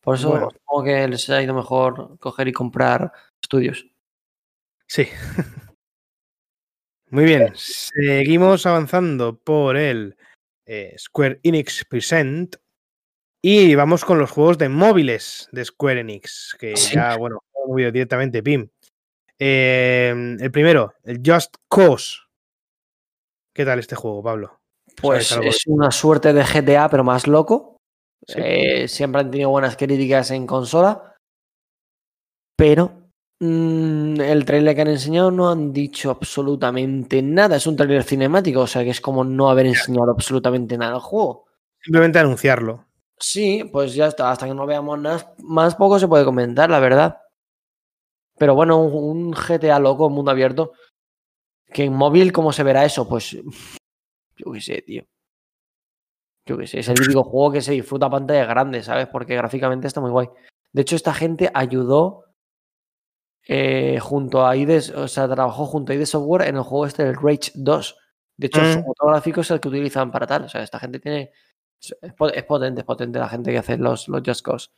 Por eso bueno. supongo que les ha ido mejor coger y comprar estudios. Sí. Muy bien. Seguimos avanzando por el eh, Square Enix Present. Y vamos con los juegos de móviles de Square Enix, que sí. ya, bueno, movido directamente, Pim. Eh, el primero, el Just Cause. ¿Qué tal este juego, Pablo? Pues es una suerte de GTA, pero más loco. Sí. Eh, siempre han tenido buenas críticas en consola. Pero mmm, el trailer que han enseñado no han dicho absolutamente nada. Es un trailer cinemático, o sea que es como no haber enseñado absolutamente nada al juego. Simplemente anunciarlo. Sí, pues ya está. Hasta que no veamos nada, más poco se puede comentar, la verdad. Pero bueno, un, un GTA loco, mundo abierto. Que en móvil, ¿cómo se verá eso? Pues yo qué sé, tío. Yo qué sé, es el típico juego que se disfruta a pantalla grande, ¿sabes? Porque gráficamente está muy guay. De hecho, esta gente ayudó eh, junto a IDES, o sea, trabajó junto a IDES Software en el juego este del Rage 2. De hecho, mm. su motor gráfico es el que utilizan para tal. O sea, esta gente tiene. Es, potente, es potente la gente que hace los, los Just.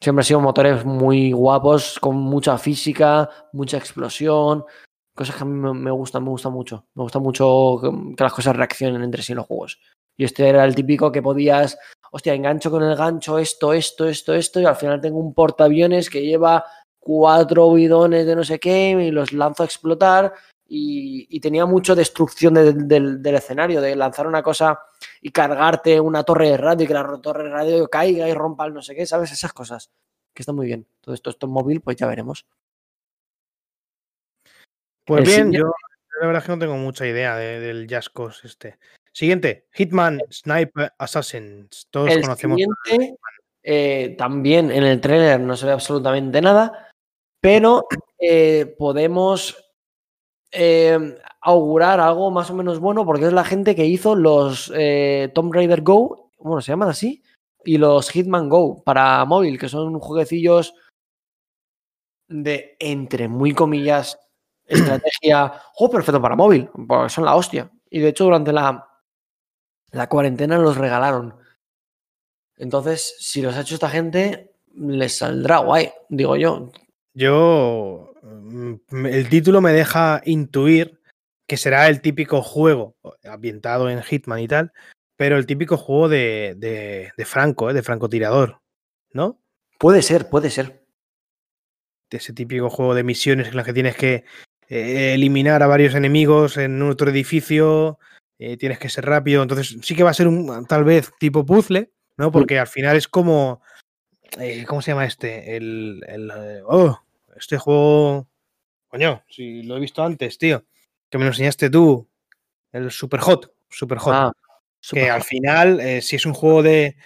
Siempre han sido motores muy guapos, con mucha física, mucha explosión, cosas que a mí me, gustan, me gustan mucho. Me gusta mucho que, las cosas reaccionen entre sí en los juegos. Y este era el típico que podías, hostia, engancho con el gancho esto, esto, esto, esto, y al final tengo un portaaviones que lleva cuatro bidones de no sé qué y los lanzo a explotar. Y, y tenía mucho destrucción de, de, del, del escenario, de lanzar una cosa y cargarte una torre de radio y que la torre de radio caiga y rompa el no sé qué, ¿sabes? Esas cosas que están muy bien. Todo esto, esto es móvil, pues ya veremos. Pues el bien, yo la verdad es que no tengo mucha idea de, del Cause este. Siguiente, Hitman Sniper Assassins. Todos el conocemos. Siguiente, eh, también en el trailer no se ve absolutamente nada, pero eh, podemos eh, augurar algo más o menos bueno porque es la gente que hizo los eh, Tomb Raider Go, bueno, se llaman así, y los Hitman Go para móvil, que son jueguecillos de, entre muy comillas, estrategia, juego perfecto para móvil, porque son la hostia. Y de hecho, durante la, la cuarentena los regalaron. Entonces, si los ha hecho esta gente, les saldrá guay, digo yo. Yo, el título me deja intuir que será el típico juego ambientado en Hitman y tal, pero el típico juego de, de, de Franco, ¿eh? de francotirador, ¿no? Puede ser, puede ser. Ese típico juego de misiones en las que tienes que eh, eliminar a varios enemigos en otro edificio, eh, tienes que ser rápido, entonces sí que va a ser un tal vez tipo puzzle, ¿no? Porque al final es como, eh, ¿cómo se llama este? El, el oh, este juego, coño, si lo he visto antes, tío, que me lo enseñaste tú, el Super Hot, Super Hot. Ah, super que hot. al final, eh, si es un juego de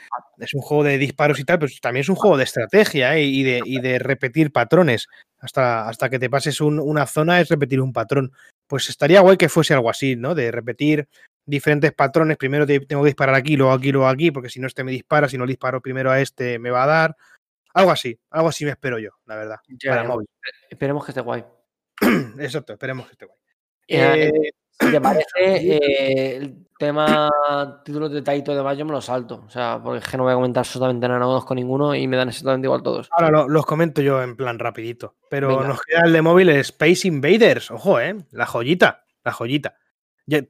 es un juego de disparos y tal, pues también es un juego de estrategia ¿eh? y, de, y de repetir patrones. Hasta, hasta que te pases un, una zona es repetir un patrón. Pues estaría guay que fuese algo así, ¿no? De repetir diferentes patrones. Primero te, tengo que disparar aquí, luego aquí, luego aquí, porque si no este me dispara, si no le disparo primero a este me va a dar. Algo así, algo así me espero yo, la verdad. Ya, para móvil. Esperemos que esté guay. Exacto, esperemos que esté guay. Eh, Si te parece, eh, el tema títulos de Taito de yo me lo salto. O sea, porque es que no voy a comentar absolutamente nada, no conozco ninguno y me dan exactamente igual todos. Ahora lo- los comento yo en plan rapidito. Pero Venga. nos queda el de móvil Space Invaders. Ojo, ¿eh? La joyita. La joyita.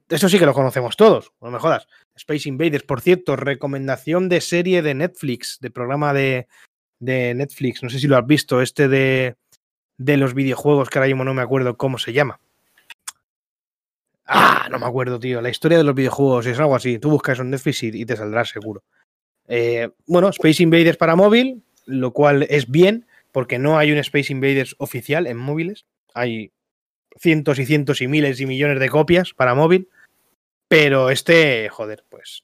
Eso sí que lo conocemos todos, no me jodas. Space Invaders, por cierto, recomendación de serie de Netflix, de programa de, de Netflix. No sé si lo has visto, este de, de los videojuegos, que ahora mismo no me acuerdo cómo se llama. Ah, no me acuerdo, tío. La historia de los videojuegos es algo así. Tú buscas en Netflix y, y te saldrá seguro. Eh, bueno, Space Invaders para móvil, lo cual es bien, porque no hay un Space Invaders oficial en móviles. Hay cientos y cientos y miles y millones de copias para móvil. Pero este, joder, pues.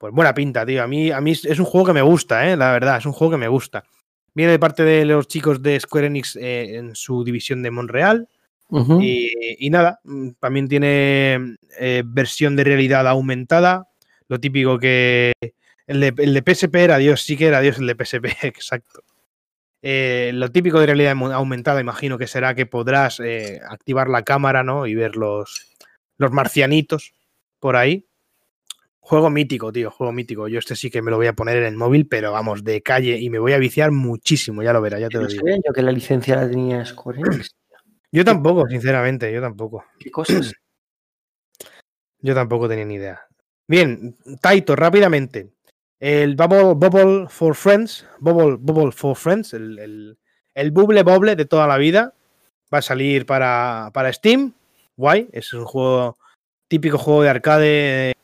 Pues buena pinta, tío. A mí, a mí es un juego que me gusta, ¿eh? La verdad, es un juego que me gusta. Viene de parte de los chicos de Square Enix eh, en su división de Monreal. Ujú. Y, y nada, mm, también tiene eh, versión de realidad aumentada. Lo típico que. El de, el de PSP era Dios, sí que era Dios el de PSP, exacto. Eh, lo típico de realidad aumentada, imagino que será que podrás eh, activar la cámara, ¿no? Y ver los, los marcianitos por ahí. Juego mítico, tío, juego mítico. Yo este sí que me lo voy a poner en el móvil, pero vamos, de calle y me voy a viciar muchísimo, ya lo verás, ya te lo digo. yo que la licencia la tenía Square Enix. Yo tampoco, sinceramente, yo tampoco. ¿Qué cosas? Yo tampoco tenía ni idea. Bien, Taito, rápidamente. El Bubble, Bubble for Friends, Bubble, Bubble for Friends, el, el, el Bubble Bobble de toda la vida, va a salir para, para Steam. Guay, es un juego, típico juego de arcade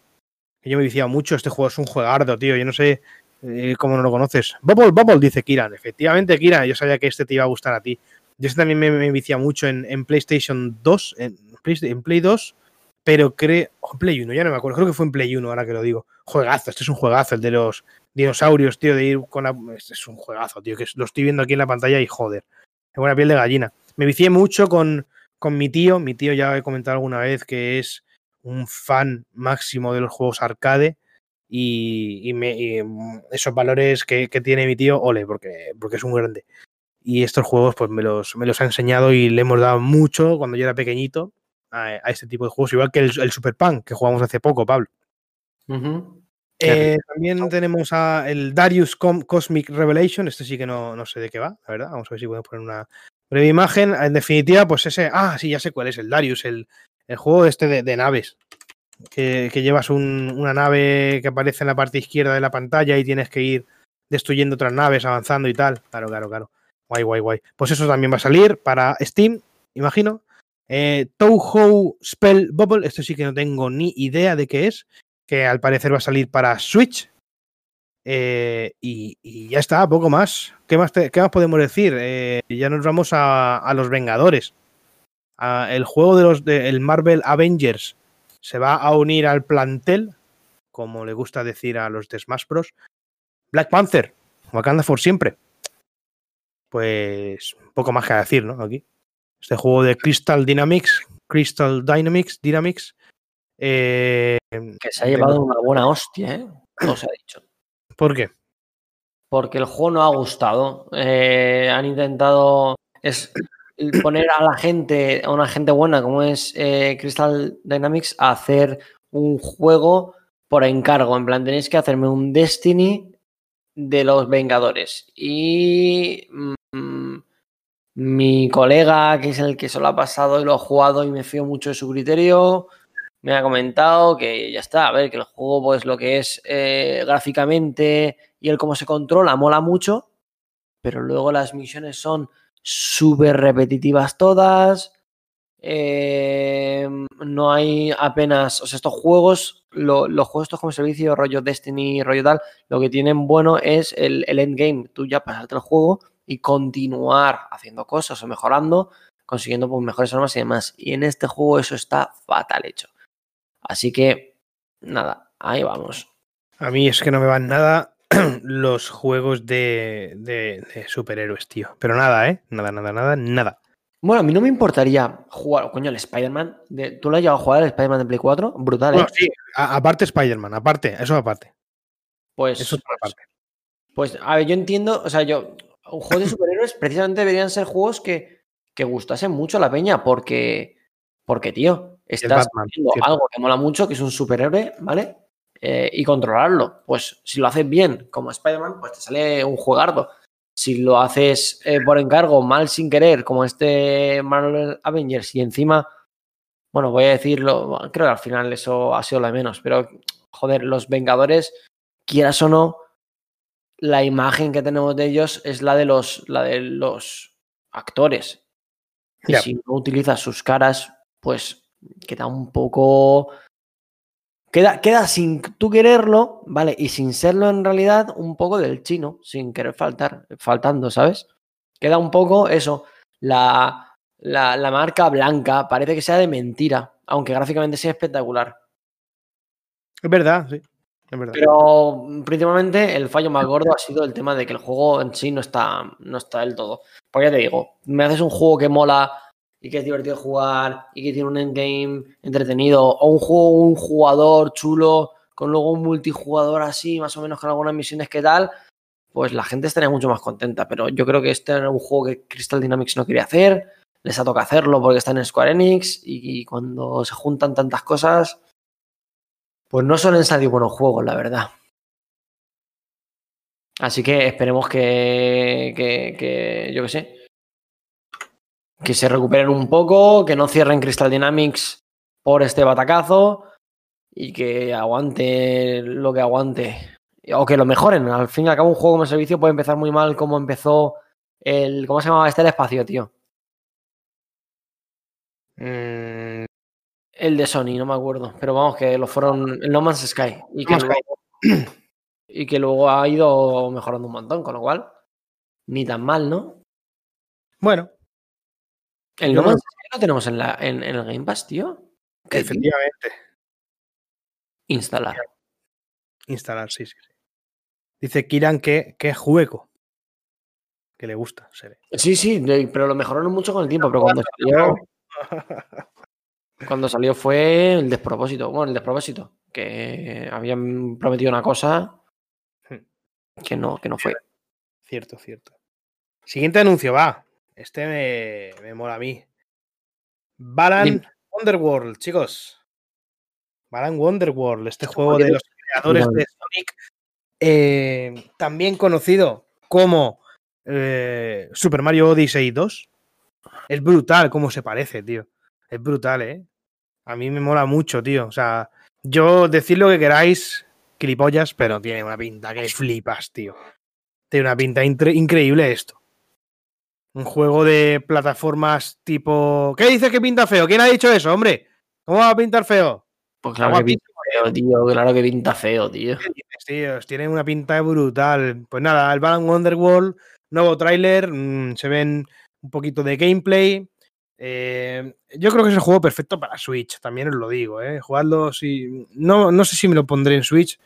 yo me he viciado mucho. Este juego es un juegardo, tío. Yo no sé eh, cómo no lo conoces. Bubble, Bubble, dice Kiran. Efectivamente, Kiran, yo sabía que este te iba a gustar a ti. Yo este también me, me he viciado mucho en, en PlayStation 2, en, Play- en Play 2, pero creo. O en Play 1, ya no me acuerdo. Creo que fue en Play 1, ahora que lo digo. Juegazo, este es un juegazo, el de los dinosaurios, tío, de ir con la. Este es un juegazo, tío, que es- lo estoy viendo aquí en la pantalla y joder. Tengo buena piel de gallina. Me vicié mucho con, con mi tío. Mi tío ya he comentado alguna vez que es un fan máximo de los juegos arcade. Y, y me- y, mm, esos valores que, que tiene mi tío, ole, porque, porque es un grande. Y estos juegos, pues me los, me los ha enseñado y le hemos dado mucho cuando yo era pequeñito a, a este tipo de juegos, igual que el, el Super Punk que jugamos hace poco, Pablo. Ujú. Qué Eh, también tenemos a el Darius Com- Cosmic Revelation. Este sí que no, no sé de qué va, la verdad. Vamos a ver si podemos poner una breve imagen. En definitiva, pues ese. Ah, sí, ya sé cuál es, el Darius, el, el juego este de, naves. Que, llevas un- una nave que aparece en la parte izquierda de la pantalla y tienes que ir destruyendo otras naves, avanzando y tal. Claro, claro, claro. Guay, guay, guay. Pues eso también va a salir para Steam, imagino. Eh, Touhou Spell Bubble, esto sí que no tengo ni idea de qué es, que al parecer va a salir para Switch. Eh, y, ya está, poco más. ¿Qué más, qué más podemos decir? Eh, ya nos vamos a los Vengadores. El juego de los de, el Marvel Avengers se va a unir al plantel, como le gusta decir a los de Smash Bros. Black Panther, Wakanda for siempre. Pues poco más que decir, ¿no? Aquí. Este juego de Crystal Dynamics, Crystal Dynamics, Dynamics. eh, Que se ha llevado una buena hostia, ¿eh? No se ha dicho. ¿Por qué? Porque el juego no ha gustado. Eh, han intentado es poner a la gente, a una gente buena como es eh, Crystal Dynamics, a hacer un juego por encargo. En plan, tenéis que hacerme un Destiny de los Vengadores. Y mm, mi colega, que es el que se lo ha pasado y lo ha jugado y me fío mucho de su criterio, me ha comentado que ya está, a ver, que el juego, pues lo que es eh, gráficamente y el cómo se controla, mola mucho, pero luego las misiones son súper repetitivas todas. eh, no hay apenas, o sea, estos juegos, lo- los juegos estos como servicio, rollo Destiny, rollo tal, lo que tienen bueno es el, el endgame. Tú ya pasarte el juego y continuar haciendo cosas o mejorando, consiguiendo pues, mejores armas y demás. Y en este juego eso está fatal hecho. Así que, nada, ahí vamos. A mí es que no me van nada los juegos de, de- de superhéroes, tío. Pero nada, ¿eh? Nada, nada, nada, nada. Bueno, a mí no me importaría jugar, coño, el Spider-Man. de- ¿Tú lo has llegado a jugar el Spider-Man de Play 4? Brutal, ¿eh? Bueno, sí, a- aparte Spider-Man, aparte, eso aparte. Pues, Eso es una parte. pues, a ver, yo entiendo, o sea, yo, un juego de superhéroes precisamente deberían ser juegos que, que gustasen mucho a la peña, porque, porque, tío, estás Batman, haciendo cierto. algo que mola mucho, que es un superhéroe, ¿vale? Eh, y controlarlo. Pues si lo haces bien, como Spider-Man, pues te sale un juegardo. Si lo haces eh, por encargo, mal sin querer, como este Marvel Avengers, y encima, bueno, voy a decirlo, creo que al final eso ha sido lo de menos, pero joder, los Vengadores, quieras o no, la imagen que tenemos de ellos es la de los, la de los actores. Y si no utilizas sus caras, pues queda un poco. Queda, queda sin tú quererlo, ¿vale? Y sin serlo en realidad, un poco del chino, sin querer faltar, faltando, ¿sabes? Queda un poco eso, la, la, la marca blanca, parece que sea de mentira, aunque gráficamente sea espectacular. Es verdad, sí. Es verdad. Pero mm, principalmente el fallo más gordo ha sido el tema de que el juego en sí no está, no está del todo. Porque ya te digo, me haces un juego que mola y que es divertido jugar y que tiene un endgame entretenido, o un juego, un jugador chulo, con luego un multijugador así, más o menos con algunas misiones que tal, pues la gente estaría mucho más contenta. Pero yo creo que este era un juego que Crystal Dynamics no quería hacer, les ha tocado hacerlo porque están en Square Enix y, cuando se juntan tantas cosas, pues no suelen salir buenos juegos, la verdad. Así que esperemos que, que, que yo qué sé, que se recuperen un poco, que no cierren Crystal Dynamics por este batacazo y que aguante lo que aguante. O que lo mejoren. Al fin y al cabo, un juego como servicio puede empezar muy mal como empezó el. ¿Cómo se llamaba este el espacio, tío? Mm, El de Sony, no me acuerdo. Pero vamos, que lo fueron. El No Man's Sky. Y que, No luego, y que luego ha ido mejorando un montón, con lo cual. Ni tan mal, ¿no? bueno, El No Man's Sky lo tenemos en, la, en, en el Game Pass, tío. ¿Qué efectivamente. Instalar. Instalar, sí, sí. sí. Dice Kiran que, que juego. Que le gusta, se ve. Sí, sí, pero lo mejoraron mucho con el tiempo. Pero cuando salió, cuando salió fue el despropósito. Bueno, el despropósito. Que habían prometido una cosa que no, que no fue. Cierto, cierto. Siguiente anuncio, va. Este me, me mola a mí. Balan Dime. Wonderworld, chicos. Balan Wonderworld, este Este juego de los creadores de Sonic, eh, también conocido como eh, Super Mario Odyssey 2. Es brutal cómo se parece, tío. Es brutal, ¿eh? A mí me mola mucho, tío. O sea, yo decid lo que queráis, clipollas, pero tiene una pinta que flipas, tío. Tiene una pinta incre- increíble esto. Un juego de plataformas tipo. ¿Qué dices que pinta feo? ¿Quién ha dicho eso, hombre? ¿Cómo va a pintar feo? Pues claro que pinta feo, tío. Claro que pinta feo, tío. ¿Qué dices, tíos? Tiene una pinta brutal. Pues nada, el Balan Wonderworld, nuevo tráiler, mm, se ven un poquito de gameplay. Eh, yo creo que es el juego perfecto para Switch, también os lo digo, ¿eh? Jugadlo si. No, no sé si me lo pondré en Switch,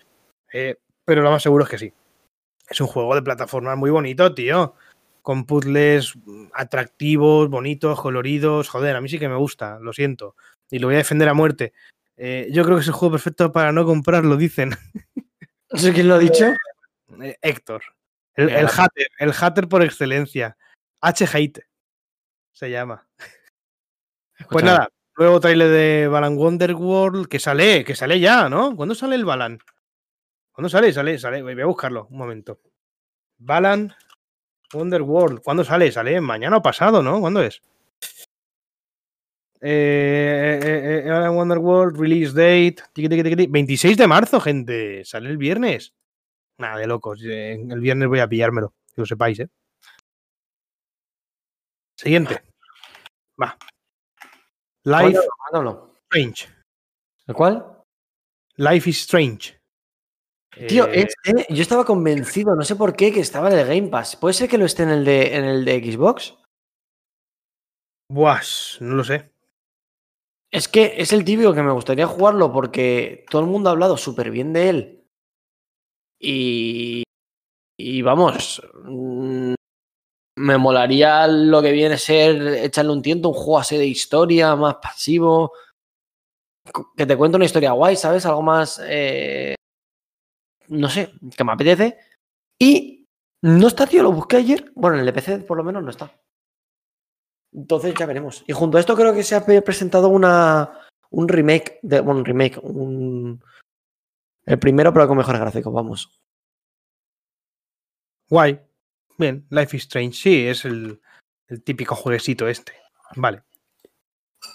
eh, pero lo más seguro es que sí. Es un juego de plataformas muy bonito, tío. Con puzzles atractivos, bonitos, coloridos. Joder, a mí sí que me gusta, lo siento. Y lo voy a defender a muerte. Eh, yo creo que es el juego perfecto para no comprarlo, dicen. No sé quién lo ha dicho. Eh, Héctor. El, el hater, el hater por excelencia. H hate se llama. Pues nada, nuevo trailer de Balan Wonderworld que sale, que sale ya, ¿no? ¿Cuándo sale el Balan? ¿Cuándo sale? Sale, sale. Voy a buscarlo, un momento. Balan Wonderworld. ¿Cuándo sale? Sale mañana o pasado, ¿no? ¿Cuándo es? Eh, eh, eh, Balan Wonderworld, release date. tiqui, tiqui, tiqui, tiqui, 26 de marzo, gente. Sale el viernes. Nada de locos. eh, El viernes voy a pillármelo, que lo sepáis, ¿eh? Siguiente. Va. Life. Strange. ¿El cuál? Life is Strange. Tío, Eh, este, yo estaba convencido, no sé por qué, que estaba en el Game Pass. ¿Puede ser que lo esté en el de, en el de Xbox? buah, no lo sé. Es que es el típico que me gustaría jugarlo porque todo el mundo ha hablado súper bien de él. Y, y vamos, mm, me molaría lo que viene a ser echarle un tiento, un juego así de historia, más pasivo. Que te cuente una historia guay, ¿sabes? Algo más, eh, no sé, que me apetece. Y no está, tío, lo busqué ayer. Bueno, en el de por lo menos no está. Entonces ya veremos. Y junto a esto creo que se ha pre- presentado una, un remake, de, bueno, un remake, un... El primero, pero con mejores gráficos, vamos. Guay. Bien, Life is Strange, sí, es el, el típico jueguecito este. Vale.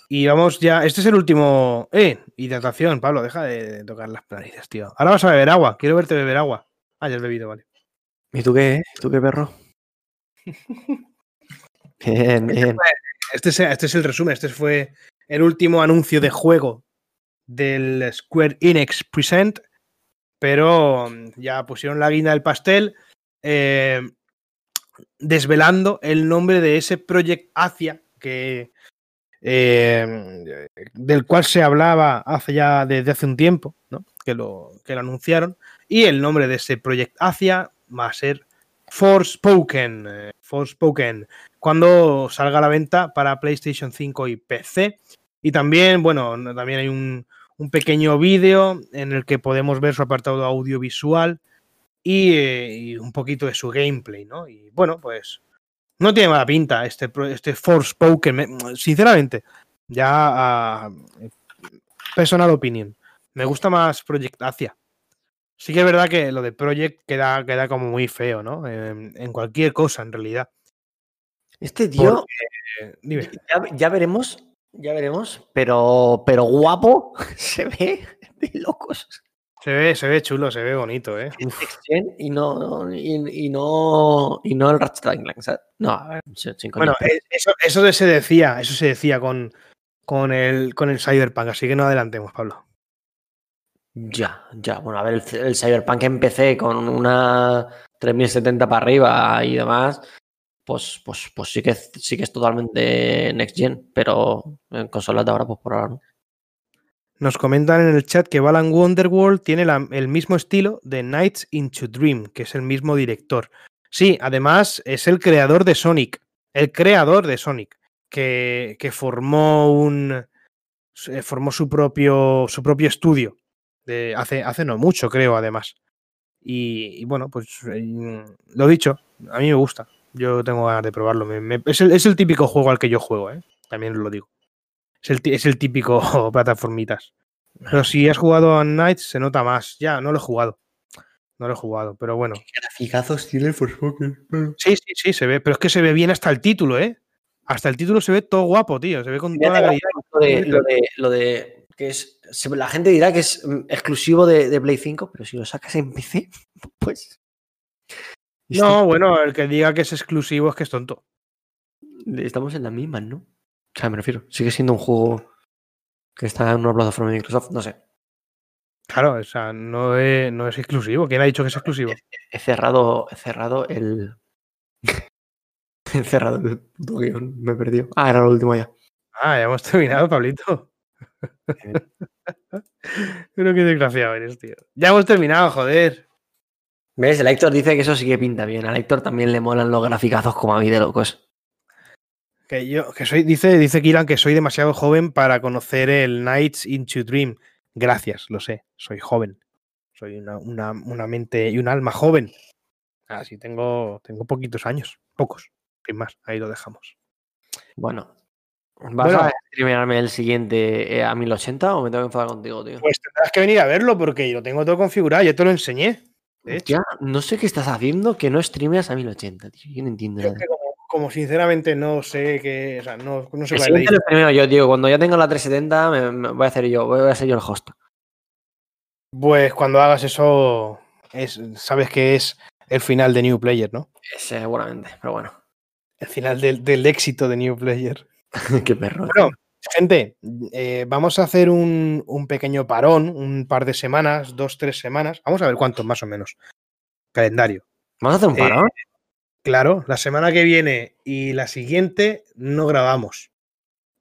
Y vamos ya. Este es el último. ¡Eh! Hidratación, Pablo, deja de tocar las narices, tío. Ahora vas a beber agua. Quiero verte beber agua. Ah, ya has bebido, vale. ¿Y tú qué? ¿Y tú qué perro? bien, bien. Este es, este es el resumen. Este fue el último anuncio de juego del Square Enix Present. Pero mm, ya pusieron la guinda del pastel. eh, desvelando el nombre de ese Project Asia que eh, del cual se hablaba hace ya desde hace un tiempo, que, lo, que lo anunciaron, y el nombre de ese Project Asia va a ser Forspoken, eh, Forspoken, cuando salga a la venta para PlayStation 5 y PC. Y también, bueno, también hay un, un pequeño vídeo en el que podemos ver su apartado audiovisual y, eh, y un poquito de su gameplay, ¿no? Y bueno, pues no tiene mala pinta este, este Forspoken, me- sinceramente, ya uh, personal opinion. Me gusta más Project Asia. Sí que es verdad que lo de Project queda, queda como muy feo, ¿no? En, en cualquier cosa, en realidad. Este tío, dime. ya, ya veremos, ya veremos, pero, pero guapo se ve de locos. Se ve, se ve chulo, se ve bonito, ¿eh? en Next Gen y no, y, y no, y no el Ratchet Clank. No, a ver. Bueno, eh, eso, eso se decía, eso se decía con, con, el, con el Cyberpunk, así que no adelantemos, Pablo. Ya, ya. Bueno, a ver, el, el Cyberpunk empecé con una 3070 para arriba y demás. Pues, pues, pues sí que sí que es totalmente next gen, pero en consolas de ahora, pues por ahora no. Nos comentan en el chat que Balan Wonderworld tiene el mismo estilo de Nights into Dream, que es el mismo director. Sí, además es el creador de Sonic, el creador de Sonic, que, que formó un se- formó su propio su propio estudio de hace, hace no mucho, creo, además. Y, bueno, pues eh, lo dicho, a mí me gusta. Yo tengo ganas de probarlo. es, el, es el típico juego al que yo juego, ¿eh? también lo digo. Es el, ti- es el típico plataformitas. Pero si has jugado a Knights, se nota más. Ya, no lo he jugado. No lo he jugado, pero bueno. Graficazos tiene el Forspoken. Sí, sí, sí, se ve. Pero es que se ve bien hasta el título, ¿eh? Hasta el título se ve todo guapo, tío. Se ve con toda la calidad. Lo de, lo de, lo de que es. se- La gente dirá que es mm, exclusivo de, de Play 5, pero si lo sacas en PC, pues. No, bueno, el que diga que es exclusivo es que es tonto. Estamos en las mismas, ¿no? O sea, me refiero. Sigue siendo un juego que está en una plataforma de Microsoft, no sé. Claro, o sea, no es, no es exclusivo. ¿Quién ha dicho que es exclusivo? He cerrado, he cerrado el. he cerrado el puto guion, me he perdido. Ah, era lo último ya. Ah, ya hemos terminado, Pablito. Pero qué desgraciado eres, tío. Ya hemos terminado, joder. ¿Ves? El Héctor dice que eso sí que pinta bien. Al Héctor también le molan los graficazos como a mí de locos. Que yo, que soy, dice, dice Kiran que soy demasiado joven para conocer el Nights into Dream. Gracias, lo sé, soy joven. Soy una, una, una mente y un alma joven. Así tengo, tengo poquitos años, pocos, sin más, ahí lo dejamos. Bueno. ¿Vas Bueno. a streamearme el siguiente eh, a 1080 o me tengo que enfadar contigo, tío? Pues tendrás que venir a verlo porque lo tengo todo configurado, yo te lo enseñé. De hecho, Ya, no sé qué estás haciendo que no streameas a 1080, tío. Yo no entiendo Yo nada. que como, como sinceramente no sé qué, o sea, no, no sé cuál es streameo yo, tío. Cuando ya tenga la 370 me, me voy a hacer yo, voy a ser yo el host. Pues cuando hagas eso, es, sabes que es el final de New Player, ¿no? Seguramente, pero bueno. El final del, del éxito de New Player. qué perro. Bueno, gente, eh, vamos a hacer un, un pequeño parón, un par de semanas, dos, tres semanas. Vamos a ver cuántos más o menos. Calendario. ¿Vamos a hacer un eh, parón? Claro, la semana que viene y la siguiente no grabamos.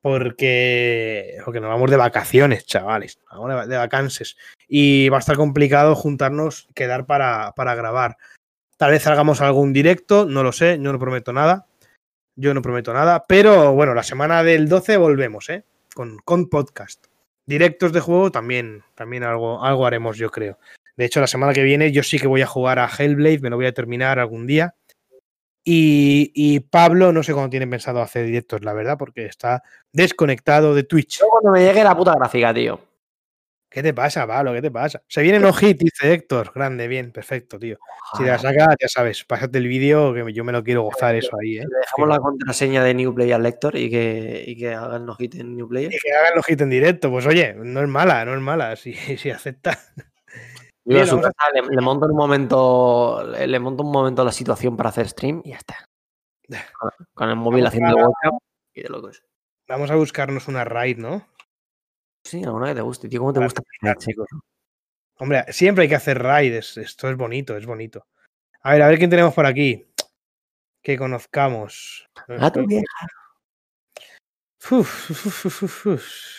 Porque, porque nos vamos de vacaciones, chavales. Vamos de, va- de vacances. Y va a estar complicado juntarnos, quedar para, para grabar. Tal vez hagamos algún directo, no lo sé, yo no prometo nada. Yo no prometo nada. Pero bueno, la semana del 12 volvemos, ¿eh? Con, con podcast. Directos de juego también, también algo, algo haremos, yo creo. De hecho, la semana que viene yo sí que voy a jugar a Hellblade, me lo voy a terminar algún día. Y, y Pablo no sé cuándo tiene pensado hacer directos, la verdad, porque está desconectado de Twitch. Yo cuando me llegue la puta gráfica, tío. ¿Qué te pasa, Pablo? ¿Qué te pasa? Se viene no hit, dice Héctor. Grande, bien, perfecto, tío. Si te la sacas, ya sabes, pásate el vídeo, que yo me lo quiero gozar eso ahí, ¿eh? Le dejamos la contraseña de New Player Lector y que, y que haga el no hit en New Player. Y que hagan los hits en directo. Pues oye, no es mala, no es mala, si, si acepta. Yo Bien, casa le, le monto en un momento, le, le monto un momento la situación para hacer stream y ya está. Con, con el móvil Vamos haciendo a- webcam y de locos. Vamos a buscarnos una raid, ¿no? Sí, alguna que te guste, tío. ¿Cómo te Para gusta? terminar, chicos? Hombre, siempre hay que hacer raid, es- esto es bonito, es bonito. A ver, a ver quién tenemos por aquí. Que conozcamos. A tu vieja. Uf, uf, uf.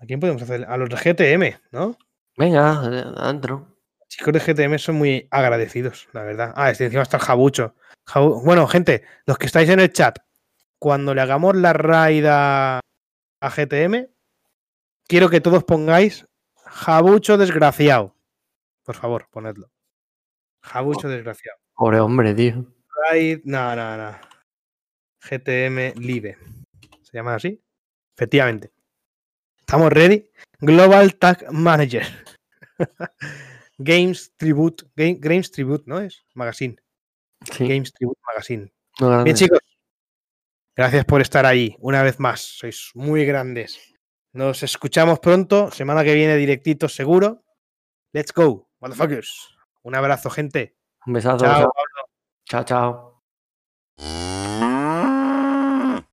¿A quién podemos hacer? A los de GTM, ¿no? Venga, adentro. chicos de GTM son muy agradecidos, la verdad. Ah, este encima está el jabucho. Jabu- Bueno, gente, los que estáis en el chat, cuando le hagamos la raid a, a GTM, quiero que todos pongáis jabucho desgraciado. Por favor, ponedlo. Jabucho desgraciado. Pobre hombre, tío. Raid, no, no, no. GTM Live. ¿Se llama así? Efectivamente. ¿Estamos ready? Global Tag Manager. Games Tribute. Game- Games Tribute, ¿no es? Magazine. Sí. Games Tribute Magazine. no. Bien, chicos. Gracias por estar ahí una vez más. Sois muy grandes. Nos escuchamos pronto. Semana que viene directito, seguro. Let's go, motherfuckers. Un abrazo, gente. Un besazo. Chao, chao. chao.